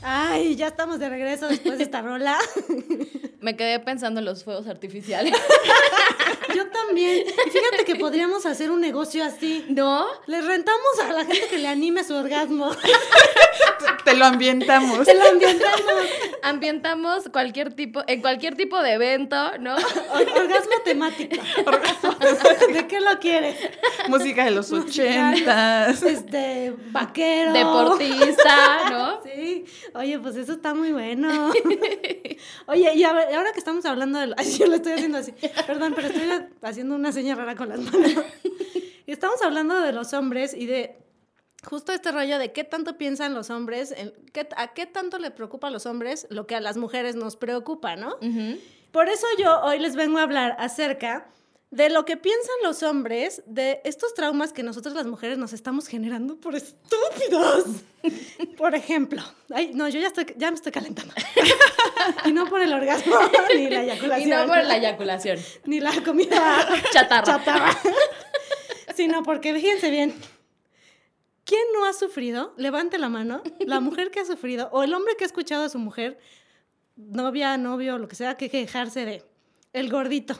Ay, ya estamos de regreso después de esta rola. Me quedé pensando en los fuegos artificiales. Yo también. Y fíjate que podríamos hacer un negocio así. ¿No? Les rentamos a la gente que le anime su orgasmo. Te lo ambientamos. Se lo ambientamos. Ambientamos cualquier tipo, en cualquier tipo de evento, ¿no? Or- orgasmo temático. ¿De qué lo quieres? Música de los ochentas. Este, vaquero. Deportista, ¿no? Sí. Oye, pues eso está muy bueno. Oye, y a ver, ahora que estamos hablando de... lo- Ay, yo lo estoy haciendo así. Perdón, pero estoy haciendo una seña rara con las manos. Y estamos hablando de los hombres y de justo este rollo de qué tanto piensan los hombres, en qué- a qué tanto le preocupa a los hombres lo que a las mujeres nos preocupa, ¿no? Por eso yo hoy les vengo a hablar acerca de lo que piensan los hombres de estos traumas que nosotros las mujeres nos estamos generando por estúpidos. Por ejemplo, ay, no, yo ya estoy, ya me estoy calentando. y no por el orgasmo ni la Y eyaculación. no por la eyaculación. ni la comida Chatarra. chatarra. sino porque fíjense bien. ¿Quién no ha sufrido? Levante la mano. La mujer que ha sufrido o el hombre que ha escuchado a su mujer, novia, novio, lo que sea, que quejarse de el gordito.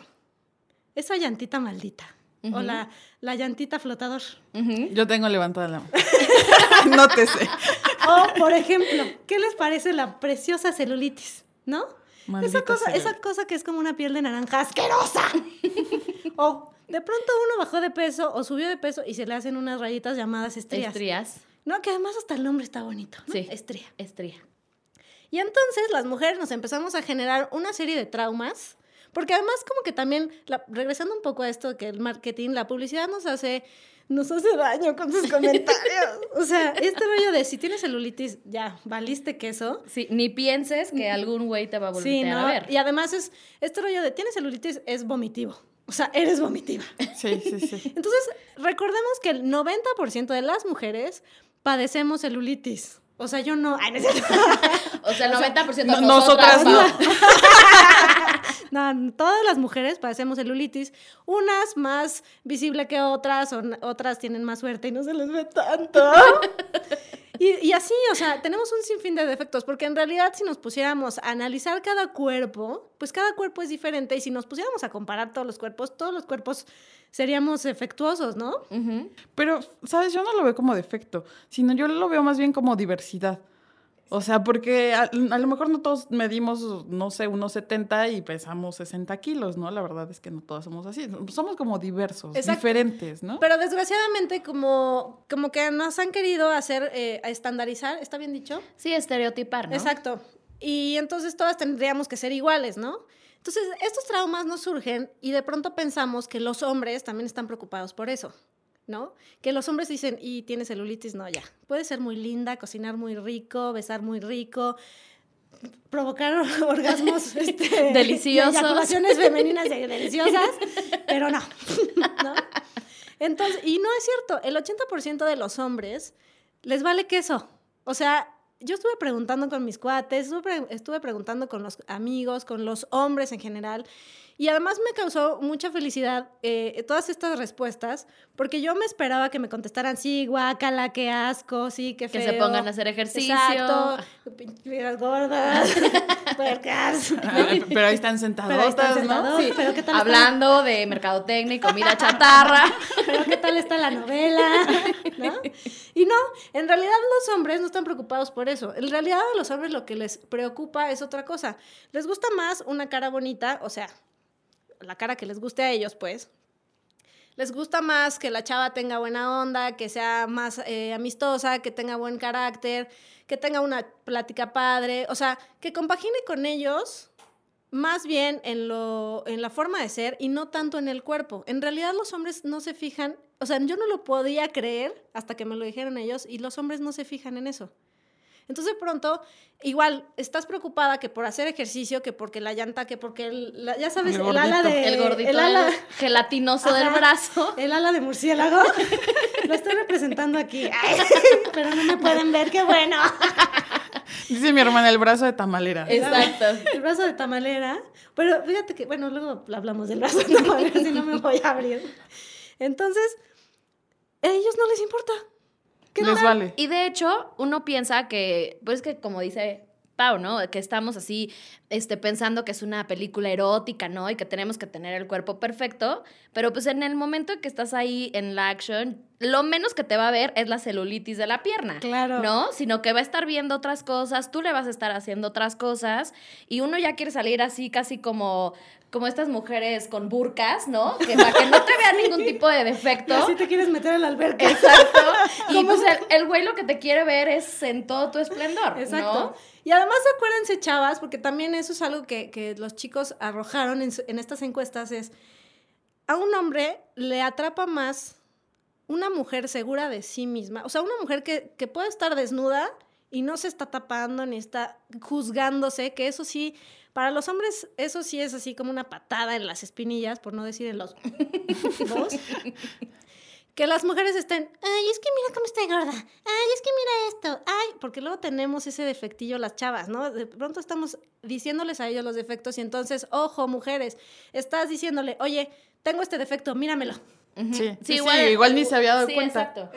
Esa llantita maldita. O la, la llantita flotador. Yo tengo levantada la mano. Nótese. O, por ejemplo, ¿qué les parece la preciosa celulitis? ¿No? Maldita esa, cosa, celulitis. esa cosa que es como una piel de naranja asquerosa. o de pronto uno bajó de peso o subió de peso y se le hacen unas rayitas llamadas estrías. Estrías. No, que además hasta el nombre está bonito. ¿no? Sí. Estría. Estría. Y entonces las mujeres nos empezamos a generar una serie de traumas, porque además como que también, la- regresando un poco a esto que el marketing, la publicidad nos hace, nos hace daño con sus comentarios. o sea, este rollo de si tienes celulitis, ya, valiste queso. Sí, ni pienses que algún güey te va a volver Sí, a ¿no? ver. Y además es, este rollo de tienes celulitis es vomitivo. O sea, eres vomitiva. Sí, sí, sí. Entonces, recordemos que el 90% de las mujeres padecemos celulitis. O sea, yo no. Ay, no es cierto. O sea, el 90% de no- nosotras, nosotras no. No, todas las mujeres padecemos celulitis, unas más visible que otras, o otras tienen más suerte y no se les ve tanto. Y, y así, o sea, tenemos un sinfín de defectos, porque en realidad si nos pusiéramos a analizar cada cuerpo, pues cada cuerpo es diferente y si nos pusiéramos a comparar todos los cuerpos, todos los cuerpos seríamos defectuosos, ¿no? Pero, ¿sabes? Yo no lo veo como defecto, sino yo lo veo más bien como diversidad. O sea, porque a, a lo mejor no todos medimos, no sé, unos 70 y pesamos 60 kilos, ¿no? La verdad es que no todos somos así. Somos como diversos, Exacto. diferentes, ¿no? Pero desgraciadamente como, como que nos han querido hacer eh, estandarizar, ¿está bien dicho? Sí, estereotipar, ¿no? Exacto. Y entonces todas tendríamos que ser iguales, ¿no? Entonces, estos traumas nos surgen y de pronto pensamos que los hombres también están preocupados por eso, ¿no? Que los hombres dicen, y tienes celulitis, no, ya. Puede ser muy linda, cocinar muy rico, besar muy rico, provocar orgasmos este, Deliciosos. eyaculaciones femeninas de- deliciosas, pero no, ¿no? Entonces, y no es cierto, el 80% de los hombres les vale queso. O sea, yo estuve preguntando con mis cuates, estuve, pre- estuve preguntando con los amigos, con los hombres en general, y además me causó mucha felicidad eh, todas estas respuestas, porque yo me esperaba que me contestaran, sí, guácala, qué asco, sí, qué Que feo. se pongan a hacer ejercicio. Exacto, pinches gordas, puercas. Pero ahí están Pero ahí están sentadotas, ¿no? sentados, pero ¿qué tal está- Hablando de mercadotecnia y comida chatarra. pero qué tal está la novela, ¿no? Y no, en realidad los hombres no están preocupados por eso. En realidad a los hombres lo que les preocupa es otra cosa. Les gusta más una cara bonita, o sea, la cara que les guste a ellos, pues. Les gusta más que la chava tenga buena onda, que sea más eh, amistosa, que tenga buen carácter, que tenga una plática padre, o sea, que compagine con ellos más bien en, lo, en la forma de ser y no tanto en el cuerpo. En realidad los hombres no se fijan, o sea, yo no lo podía creer hasta que me lo dijeron ellos y los hombres no se fijan en eso. Entonces de pronto, igual, estás preocupada que por hacer ejercicio, que porque la llanta, que porque, el, la- ya sabes, El el, ala de... El gordito el ala, del gelatinoso del brazo. el ala de murciélago. lo estoy representando aquí. Ay, pero no me pueden ver, qué bueno. Dice mi hermana, el brazo de tamalera. Exacto. El brazo de tamalera. Pero fíjate que, bueno, luego hablamos del brazo de tamalera, si no me voy a abrir. Entonces, a ellos no les importa. ¿Qué Les tal? vale. Y de hecho, uno piensa que, pues que como dice Pau, ¿no? Que estamos así, este, pensando que es una película erótica, ¿no? Y que tenemos que tener el cuerpo perfecto. Pero pues en el momento en que estás ahí en la action, lo menos que te va a ver es la celulitis de la pierna. Claro. ¿No? Sino que va a estar viendo otras cosas, tú le vas a estar haciendo otras cosas. Y uno ya quiere salir así, casi como. Como estas mujeres con burcas, ¿no? Que para que no te vean ningún tipo de defecto. Así te quieres meter a la alberca. Exacto. Y ¿Cómo pues el, el güey lo que te quiere ver es en todo tu esplendor. Exacto. ¿no? Y además acuérdense, chavas, porque también eso es algo que, que los chicos arrojaron en, en estas encuestas, es a un hombre le atrapa más una mujer segura de sí misma, o sea, una mujer que, que puede estar desnuda y no se está tapando ni está juzgándose, que eso sí, para los hombres eso sí es así como una patada en las espinillas, por no decir en los dos. Que las mujeres estén, ay, es que mira cómo estoy gorda, ay, es que mira esto, ay, porque luego tenemos ese defectillo las chavas, ¿no? De pronto estamos diciéndoles a ellos los defectos y entonces, ojo, mujeres, estás diciéndole, oye, tengo este defecto, míramelo. Sí, sí, sí, igual, ni se había dado sí, cuenta. Exacto.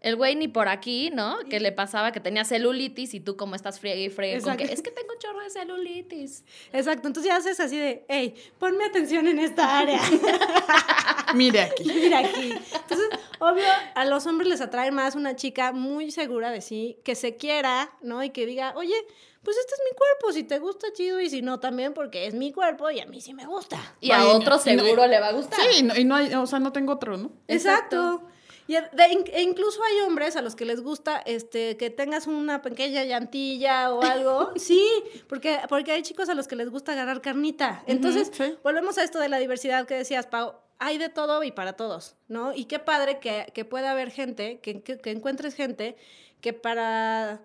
El güey ni por aquí, ¿no? Que le pasaba que tenía celulitis y tú como estás friegue y friegue con que es que tengo un chorro de celulitis. Exacto, entonces ya haces así de, hey, ponme atención en esta área. Mire aquí. Mira aquí. Entonces, obvio, a los hombres les atrae más una chica muy segura de sí, que se quiera, ¿no? Y que diga, oye, pues este es mi cuerpo, si te gusta, chido, y si no, también, porque es mi cuerpo y a mí sí me gusta. Y a otro seguro le va a gustar. Sí, y no, y no hay, o sea, no tengo otro, ¿no? Exacto. Y de- e incluso hay hombres a los que les gusta este que tengas una pequeña llantilla o algo. sí, porque, porque hay chicos a los que les gusta agarrar carnita. Entonces, sí. volvemos a esto de la diversidad que decías, Pau. Hay de todo y para todos, ¿no? Y qué padre que, que pueda haber gente, que, que- que encuentres gente que para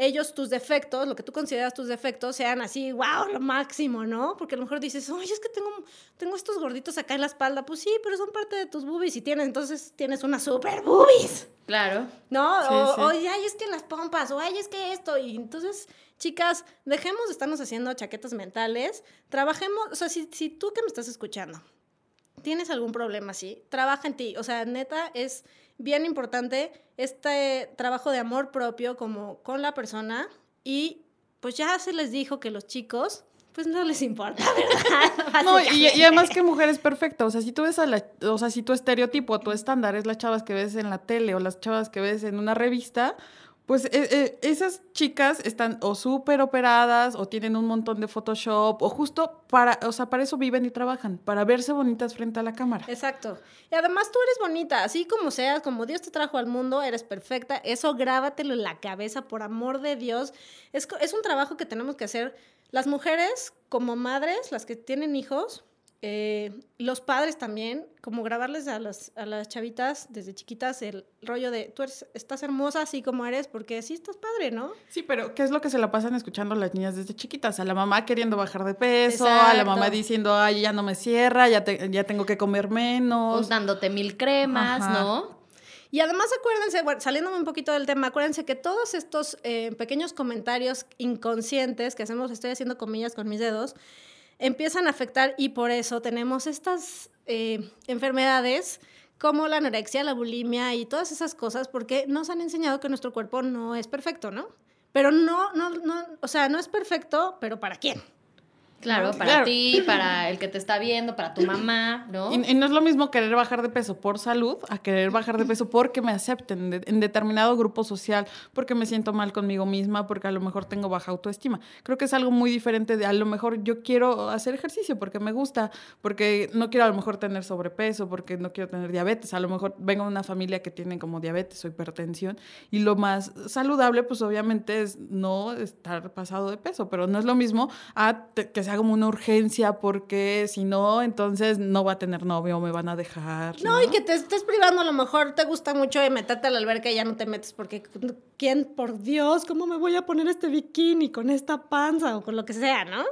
ellos tus defectos, lo que tú consideras tus defectos, sean así, wow, lo máximo, ¿no? Porque a lo mejor dices, oye, es que tengo, tengo estos gorditos acá en la espalda. Pues sí, pero son parte de tus boobies y tienes, entonces tienes una super boobies. Claro. ¿No? Sí, o, sí. oye, ay, es que las pompas, o ay, es que esto. Y entonces, chicas, dejemos de estarnos haciendo chaquetas mentales. Trabajemos, o sea, si, si tú que me estás escuchando tienes algún problema así, trabaja en ti. O sea, neta, es bien importante este trabajo de amor propio como con la persona. Y pues ya se les dijo que los chicos, pues no les importa, ¿verdad? No, y, y además que mujer es perfecta. O sea, si tú ves a la, o sea, si tu estereotipo, tu estándar es las chavas que ves en la tele o las chavas que ves en una revista, pues eh, eh, esas chicas están o súper operadas o tienen un montón de Photoshop o justo para, o sea, para eso viven y trabajan, para verse bonitas frente a la cámara. Exacto. Y además tú eres bonita, así como seas, como Dios te trajo al mundo, eres perfecta. Eso grábatelo en la cabeza, por amor de Dios. Es, es un trabajo que tenemos que hacer las mujeres como madres, las que tienen hijos, eh, los padres también, como grabarles a las, a las chavitas desde chiquitas el rollo de, tú eres, estás hermosa así como eres, porque sí estás padre, ¿no? Sí, pero ¿qué es lo que se la pasan escuchando las niñas desde chiquitas? A la mamá queriendo bajar de peso, a la mamá diciendo, ay, ya no me cierra, ya, te- ya tengo que comer menos. dándote mil cremas, Ajá. ¿no? Y además acuérdense, bueno, saliéndome un poquito del tema, acuérdense que todos estos eh, pequeños comentarios inconscientes que hacemos, estoy haciendo comillas con mis dedos, empiezan a afectar y por eso tenemos estas eh, enfermedades como la anorexia, la bulimia y todas esas cosas, porque nos han enseñado que nuestro cuerpo no es perfecto, ¿no? Pero no, no, no, o sea, no es perfecto, pero ¿para quién? Claro, para Claro. ti, para el que te está viendo, para tu mamá, ¿no? Y, y no es lo mismo querer bajar de peso por salud a querer bajar de peso porque me acepten de- en determinado grupo social, porque me siento mal conmigo misma, porque a lo mejor tengo baja autoestima. Creo que es algo muy diferente de a lo mejor yo quiero hacer ejercicio porque me gusta, porque no quiero a lo mejor tener sobrepeso, porque no quiero tener diabetes. A lo mejor vengo de una familia que tiene como diabetes o hipertensión y lo más saludable pues obviamente es no estar pasado de peso, pero no es lo mismo a te- que sea como una urgencia porque si no, entonces no va a tener novio me van a dejar. No, y que te estés privando, a lo mejor te gusta mucho de meterte a la alberca y ya no te metes porque, ¿quién, por Dios, cómo me voy a poner este bikini con esta panza o con lo que sea, ¿no?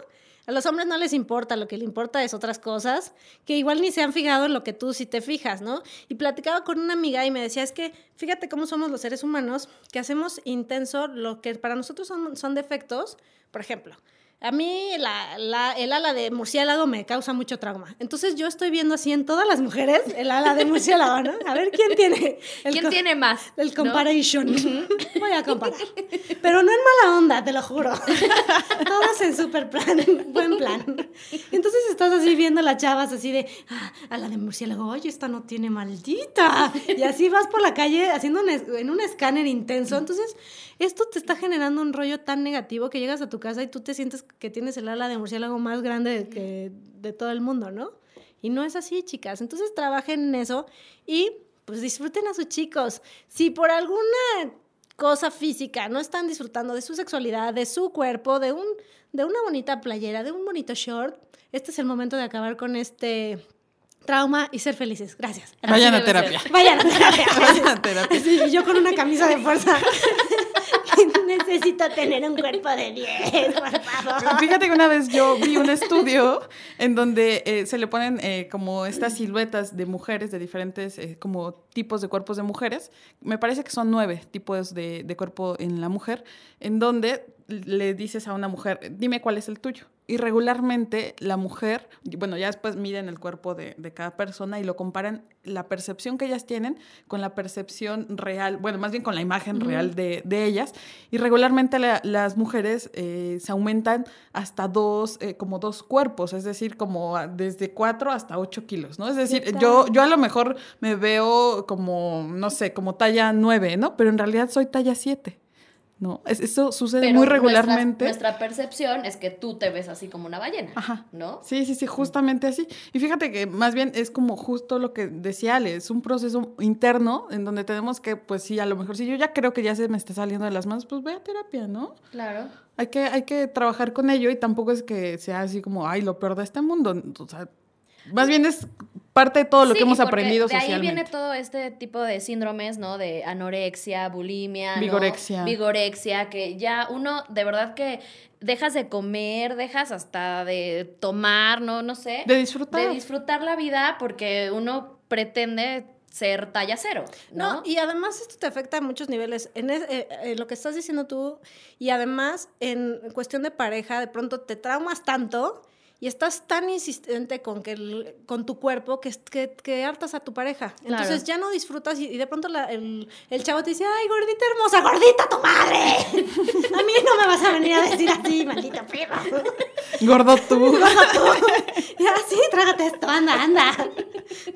A los hombres no les importa, lo que le importa es otras cosas que igual ni se han fijado en lo que tú sí te fijas, ¿no? Y platicaba con una amiga y me decía, es que fíjate cómo somos los seres humanos, que hacemos intenso lo que para nosotros son, son defectos, por ejemplo. A mí la- la- el ala de murciélago me causa mucho trauma. Entonces yo estoy viendo así en todas las mujeres el ala de murciélago, ¿no? A ver quién tiene. el ¿Quién tiene más? El ¿no? comparison. Voy a comparar. Pero no en mala onda, te lo juro. Todos en super plan, buen plan. Entonces estás así viendo a las chavas así de, ah, a la de murciélago, oye, esta no tiene maldita. Y así vas por la calle haciendo un en un escáner intenso. Entonces, esto te está generando un rollo tan negativo que llegas a tu casa y tú te sientes que tienes el ala de murciélago más grande de, que, de todo el mundo, ¿no? Y no es así, chicas. Entonces trabajen en eso y pues disfruten a sus chicos. Si por alguna cosa física no están disfrutando de su sexualidad, de su cuerpo, de, un, de una bonita playera, de un bonito short, este es el momento de acabar con este trauma y ser felices. Gracias. Vayan a terapia. Vayan a terapia. Vayan a terapia. Sí, yo con una camisa de fuerza. Necesito tener un cuerpo de 10, por. Fíjate que una vez yo vi un estudio en donde eh, se le ponen eh, como estas siluetas de mujeres de diferentes eh, como tipos de cuerpos de mujeres. Me parece que son nueve tipos de, de cuerpo en la mujer, en donde le dices a una mujer, dime cuál es el tuyo. Y regularmente la mujer, bueno, ya después miden el cuerpo de, de cada persona y lo comparan la percepción que ellas tienen con la percepción real, bueno, más bien con la imagen real de, de ellas. Y regularmente la- las mujeres eh, se aumentan hasta dos, eh, como dos cuerpos, es decir, como desde cuatro hasta ocho kilos, ¿no? Es decir, yo, yo a lo mejor me veo como, no sé, como talla nueve, ¿no? Pero en realidad soy talla siete. ¿No? Es- eso sucede Pero muy regularmente. Nuestra, percepción es que tú te ves así como una ballena, Ajá. ¿no? Sí, sí, sí, justamente así. Y fíjate que más bien es como justo lo que decía Ale, es un proceso interno en donde tenemos que, pues sí, a lo mejor si yo ya creo que ya se me está saliendo de las manos, pues ve a terapia, ¿no? Claro. Hay que, hay que trabajar con ello y tampoco es que sea así como, ay, lo peor de este mundo. O sea, más bien es parte de todo lo Sí, que hemos aprendido de ahí socialmente. viene todo este tipo de síndromes, ¿no? De anorexia, bulimia, ¿no? Vigorexia. Vigorexia, que ya uno de verdad que dejas de comer, dejas hasta de tomar, ¿no? No sé. De disfrutar. De disfrutar la vida porque uno pretende ser talla cero, ¿no? No, y además esto te afecta a muchos niveles. En es- eh, eh, lo que estás diciendo tú, y además en cuestión de pareja, de pronto te traumas tanto y estás tan insistente con, que el- con tu cuerpo que, que, que hartas a tu pareja. Entonces ya no disfrutas y, y de pronto la- el, el chavo te dice, ay, gordita hermosa, gordita tu madre. a mí no me vas a venir a decir así, maldito perro. Gordo tú. ya, sí, trágate esto, anda, anda.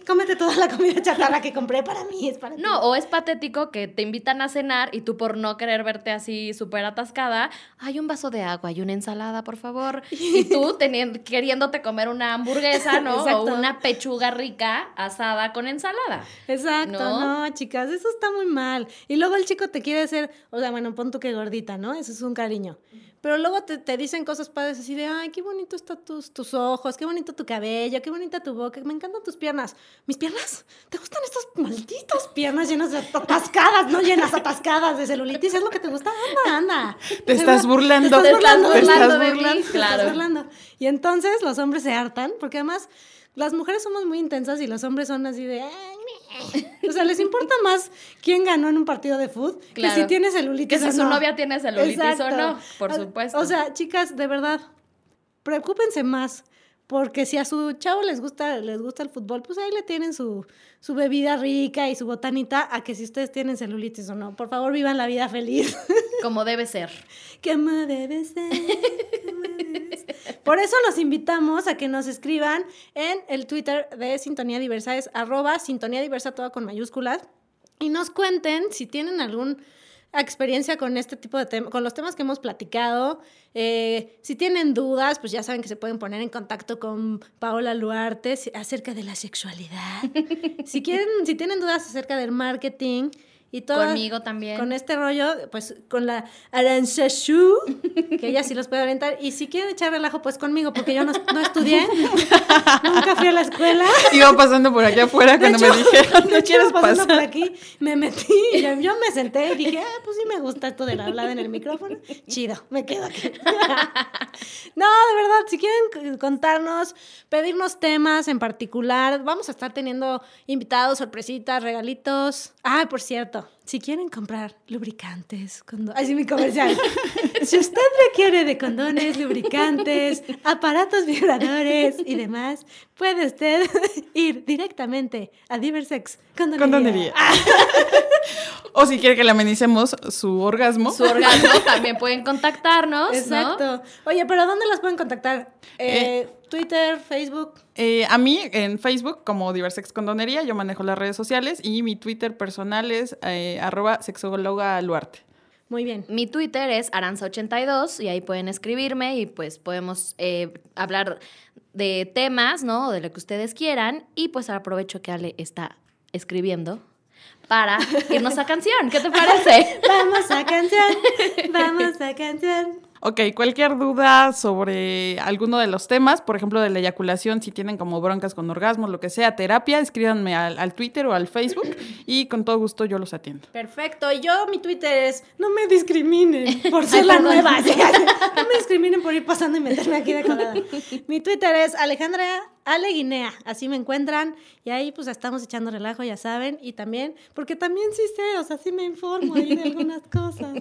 Cómete toda la comida chatarra que compré para mí, es para ti. No, o es patético que te invitan a cenar y tú por no querer verte así súper atascada, hay un vaso de agua y una ensalada, por favor. Y tú teniendo, queriéndote comer una hamburguesa, ¿no? Exacto. O una pechuga rica asada con ensalada. Exacto, ¿No? ¿no? chicas, eso está muy mal. Y luego el chico te quiere hacer, o sea, bueno, pon tú que gordita, ¿no? Eso es un cariño. Pero luego te, te dicen cosas padres así de, ay, qué bonito están tus, tus ojos, qué bonito tu cabello, qué bonita tu boca, me encantan tus piernas. ¿Mis piernas? ¿Te gustan estas malditas piernas llenas de atascadas, no llenas, atascadas de celulitis? ¿Es lo que te gusta? Anda, anda. Te estás burlando. Te estás burlando, Te estás burlando, estás claro. burlando. Y entonces los hombres se hartan, porque además las mujeres somos muy intensas y los hombres son así de... "Ay, me". O sea, les importa más quién ganó en un partido de fútbol Claro. que si tiene celulitis Que si su no. novia tiene celulitis o no, por supuesto. O sea, chicas, de verdad, preocúpense más. Porque si a su chavo les gusta, les gusta el fútbol, pues ahí le tienen su, su bebida rica y su botanita a que si ustedes tienen celulitis o no. Por favor, vivan la vida feliz. Como debe ser. ¿Qué me debe ser? ¿Qué Por eso los invitamos a que nos escriban en el Twitter de Sintonía Diversa, es arroba Sintonía Diversa, toda con mayúsculas, y nos cuenten si tienen alguna experiencia con este tipo de temas, con los temas que hemos platicado. Eh, si tienen dudas, pues ya saben que se pueden poner en contacto con Paola Luarte acerca de la sexualidad. si quieren, si tienen dudas acerca del marketing y todo. Conmigo también. Con este rollo, pues con la Aranzazú, que ella sí los puede orientar. Y si quieren echar relajo, pues conmigo, porque yo no, no estudié, nunca fui a la escuela. Iba pasando por aquí afuera cuando me dijeron, ¿no quieres pasando pasar? por aquí, me metí, y yo, yo me senté y dije, ah, pues sí me gusta esto de la hablada en el micrófono. Chido, me quedo aquí. no, de verdad, si quieren contarnos, pedirnos temas en particular, vamos a estar teniendo invitados, sorpresitas, regalitos. Ah, por cierto, si quieren comprar lubricantes, condo- Ay, sí, mi comercial. si usted requiere de condones, lubricantes, aparatos vibradores y demás, puede usted ir directamente a Diversex Condonería. Condonería. O si quiere que le amenicemos su orgasmo. Su orgasmo también pueden contactarnos. ¿no? Exacto. Oye, pero ¿dónde las pueden contactar? Eh, Twitter, Facebook. Eh, a mí en Facebook como Diversex Condonería, yo manejo las redes sociales y mi Twitter personal es eh, arroba sexóloga Luarte. Muy bien. Mi Twitter es aranza82 y ahí pueden escribirme y pues podemos eh, hablar de temas, ¿no? O de lo que ustedes quieran. Y pues aprovecho que Ale está escribiendo para irnos a canción. ¿Qué te parece? Vamos a canción. Vamos a canción. Ok, cualquier duda sobre alguno de los temas, por ejemplo, de la eyaculación, si tienen como broncas con orgasmos, lo que sea, terapia, escríbanme al, al Twitter o al Facebook y con todo gusto yo los atiendo. Perfecto. Y yo, mi Twitter es no me discriminen por ser Ay, la perdón. nueva. No me discriminen por ir pasando y meterme aquí de colada. Mi Twitter es Alejandra Ale Guinea. Así me encuentran. Y ahí pues estamos echando relajo, ya saben. Y también, porque también sí sé, o sea, sí me informo ahí de algunas cosas.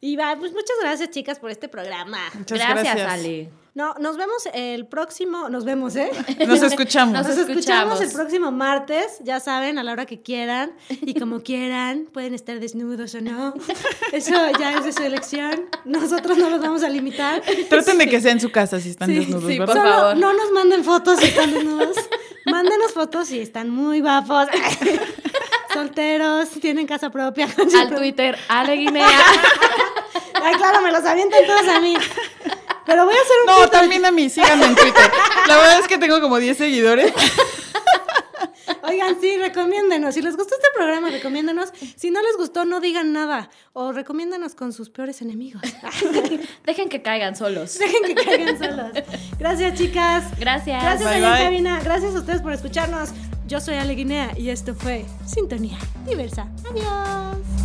Y va, pues muchas gracias, chicas, por este programa. Muchas gracias, gracias. Ale. No, nos vemos el próximo, nos vemos, ¿eh? Nos escuchamos. Nos Nos escuchamos escuchamos. el próximo martes, ya saben, a la hora que quieran y como quieran, pueden estar desnudos o no. Eso ya es de su elección. Nosotros no los vamos a limitar. Traten de que sea en su casa si están Sí, desnudos, sí, ¿verdad? por Solo favor. no nos manden fotos si están desnudos. Mándenos fotos si están muy guapos. Solteros, tienen casa propia. Al Twitter, Ale Guinea. Ay, claro, me los avientan todos a mí. Pero voy a hacer un No, también a mí, síganme en Twitter. La verdad es que tengo como 10 seguidores. Oigan, sí, recomiéndenos. Si les gustó este programa, recomiéndenos. Si no les gustó, no digan nada. O recomiéndenos con sus peores enemigos. Dejen que caigan solos. Dejen que caigan solos. Gracias, chicas. Gracias. Gracias, Bye, bye. cabina. Gracias a ustedes por escucharnos. Yo soy Ale Guinea y esto fue Sintonía Diversa. Adiós.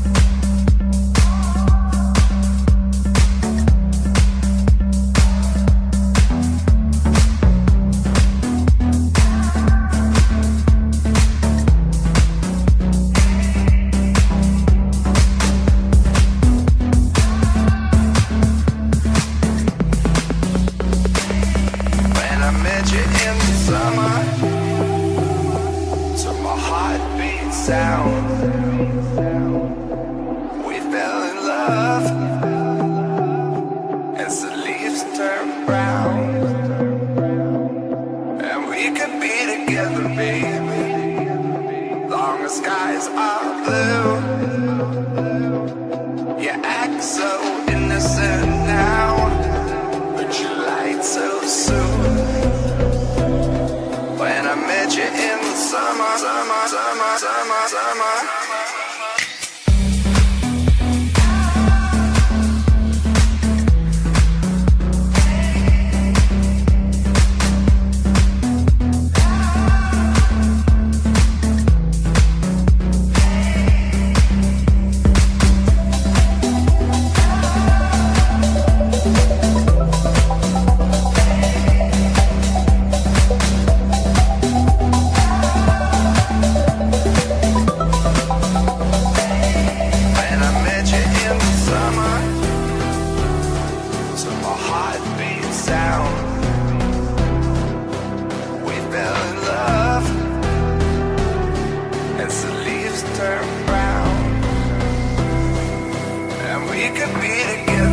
we could be together.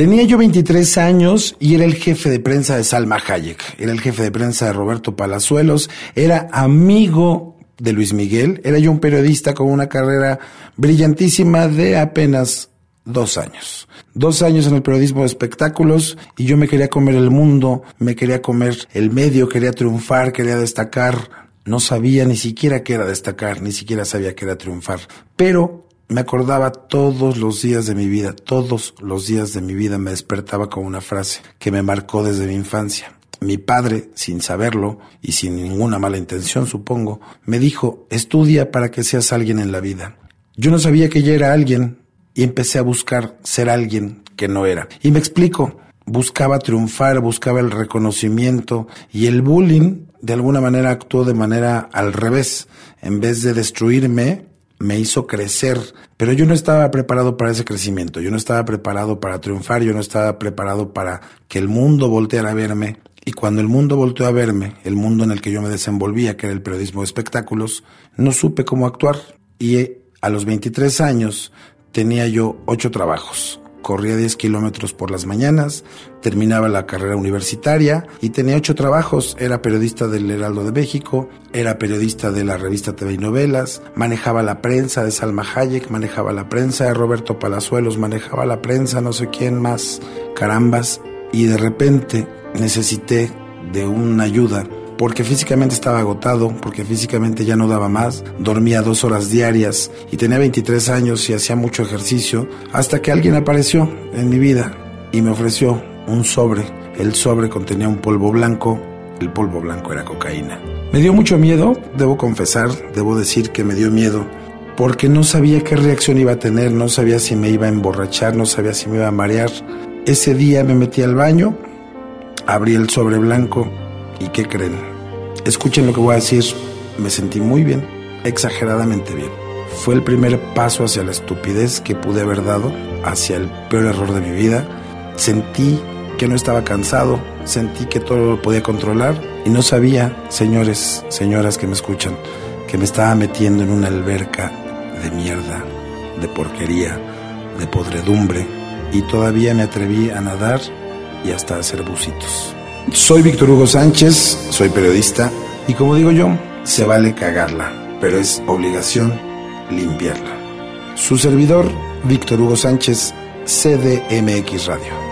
Tenía yo 23 años y era el jefe de prensa de Salma Hayek, era el jefe de prensa de Roberto Palazuelos, era amigo de Luis Miguel, era yo un periodista con una carrera brillantísima de apenas dos años. Dos años en el periodismo de espectáculos y yo me quería comer el mundo, me quería comer el medio, quería triunfar, quería destacar. No sabía ni siquiera qué era destacar, ni siquiera sabía qué era triunfar. Pero me acordaba todos los días de mi vida, todos los días de mi vida me despertaba con una frase que me marcó desde mi infancia. Mi padre, sin saberlo y sin ninguna mala intención, supongo, me dijo, estudia para que seas alguien en la vida. Yo no sabía que ya era alguien y empecé a buscar ser alguien que no era. Y me explico, buscaba triunfar, buscaba el reconocimiento y el bullying de alguna manera actuó de manera al revés. En vez de destruirme, me hizo crecer, pero yo no estaba preparado para ese crecimiento, yo no estaba preparado para triunfar, yo no estaba preparado para que el mundo volteara a verme. Y cuando el mundo volteó a verme, el mundo en el que yo me desenvolvía, que era el periodismo de espectáculos, no supe cómo actuar. Y a los 23 años tenía yo ocho trabajos corría 10 kilómetros por las mañanas, terminaba la carrera universitaria y tenía ocho trabajos. Era periodista del Heraldo de México, era periodista de la revista TV y Novelas, manejaba la prensa de Salma Hayek, manejaba la prensa de Roberto Palazuelos, manejaba la prensa no sé quién más, carambas. Y de repente necesité de una ayuda porque físicamente estaba agotado, porque físicamente ya no daba más, dormía dos horas diarias y tenía 23 años y hacía mucho ejercicio, hasta que alguien apareció en mi vida y me ofreció un sobre. El sobre contenía un polvo blanco, el polvo blanco era cocaína. Me dio mucho miedo, debo confesar, debo decir que me dio miedo, porque no sabía qué reacción iba a tener, no sabía si me iba a emborrachar, no sabía si me iba a marear. Ese día me metí al baño, abrí el sobre blanco y ¿qué creen? Escuchen lo que voy a decir, me sentí muy bien, exageradamente bien. Fue el primer paso hacia la estupidez que pude haber dado, hacia el peor error de mi vida. Sentí que no estaba cansado, sentí que todo lo podía controlar y no sabía, señores, señoras que me escuchan, que me estaba metiendo en una alberca de mierda, de porquería, de podredumbre y todavía me atreví a nadar y hasta a hacer bucitos. Soy Víctor Hugo Sánchez, soy periodista y como digo yo, se vale cagarla, pero es obligación limpiarla. Su servidor, Víctor Hugo Sánchez, CDMX Radio.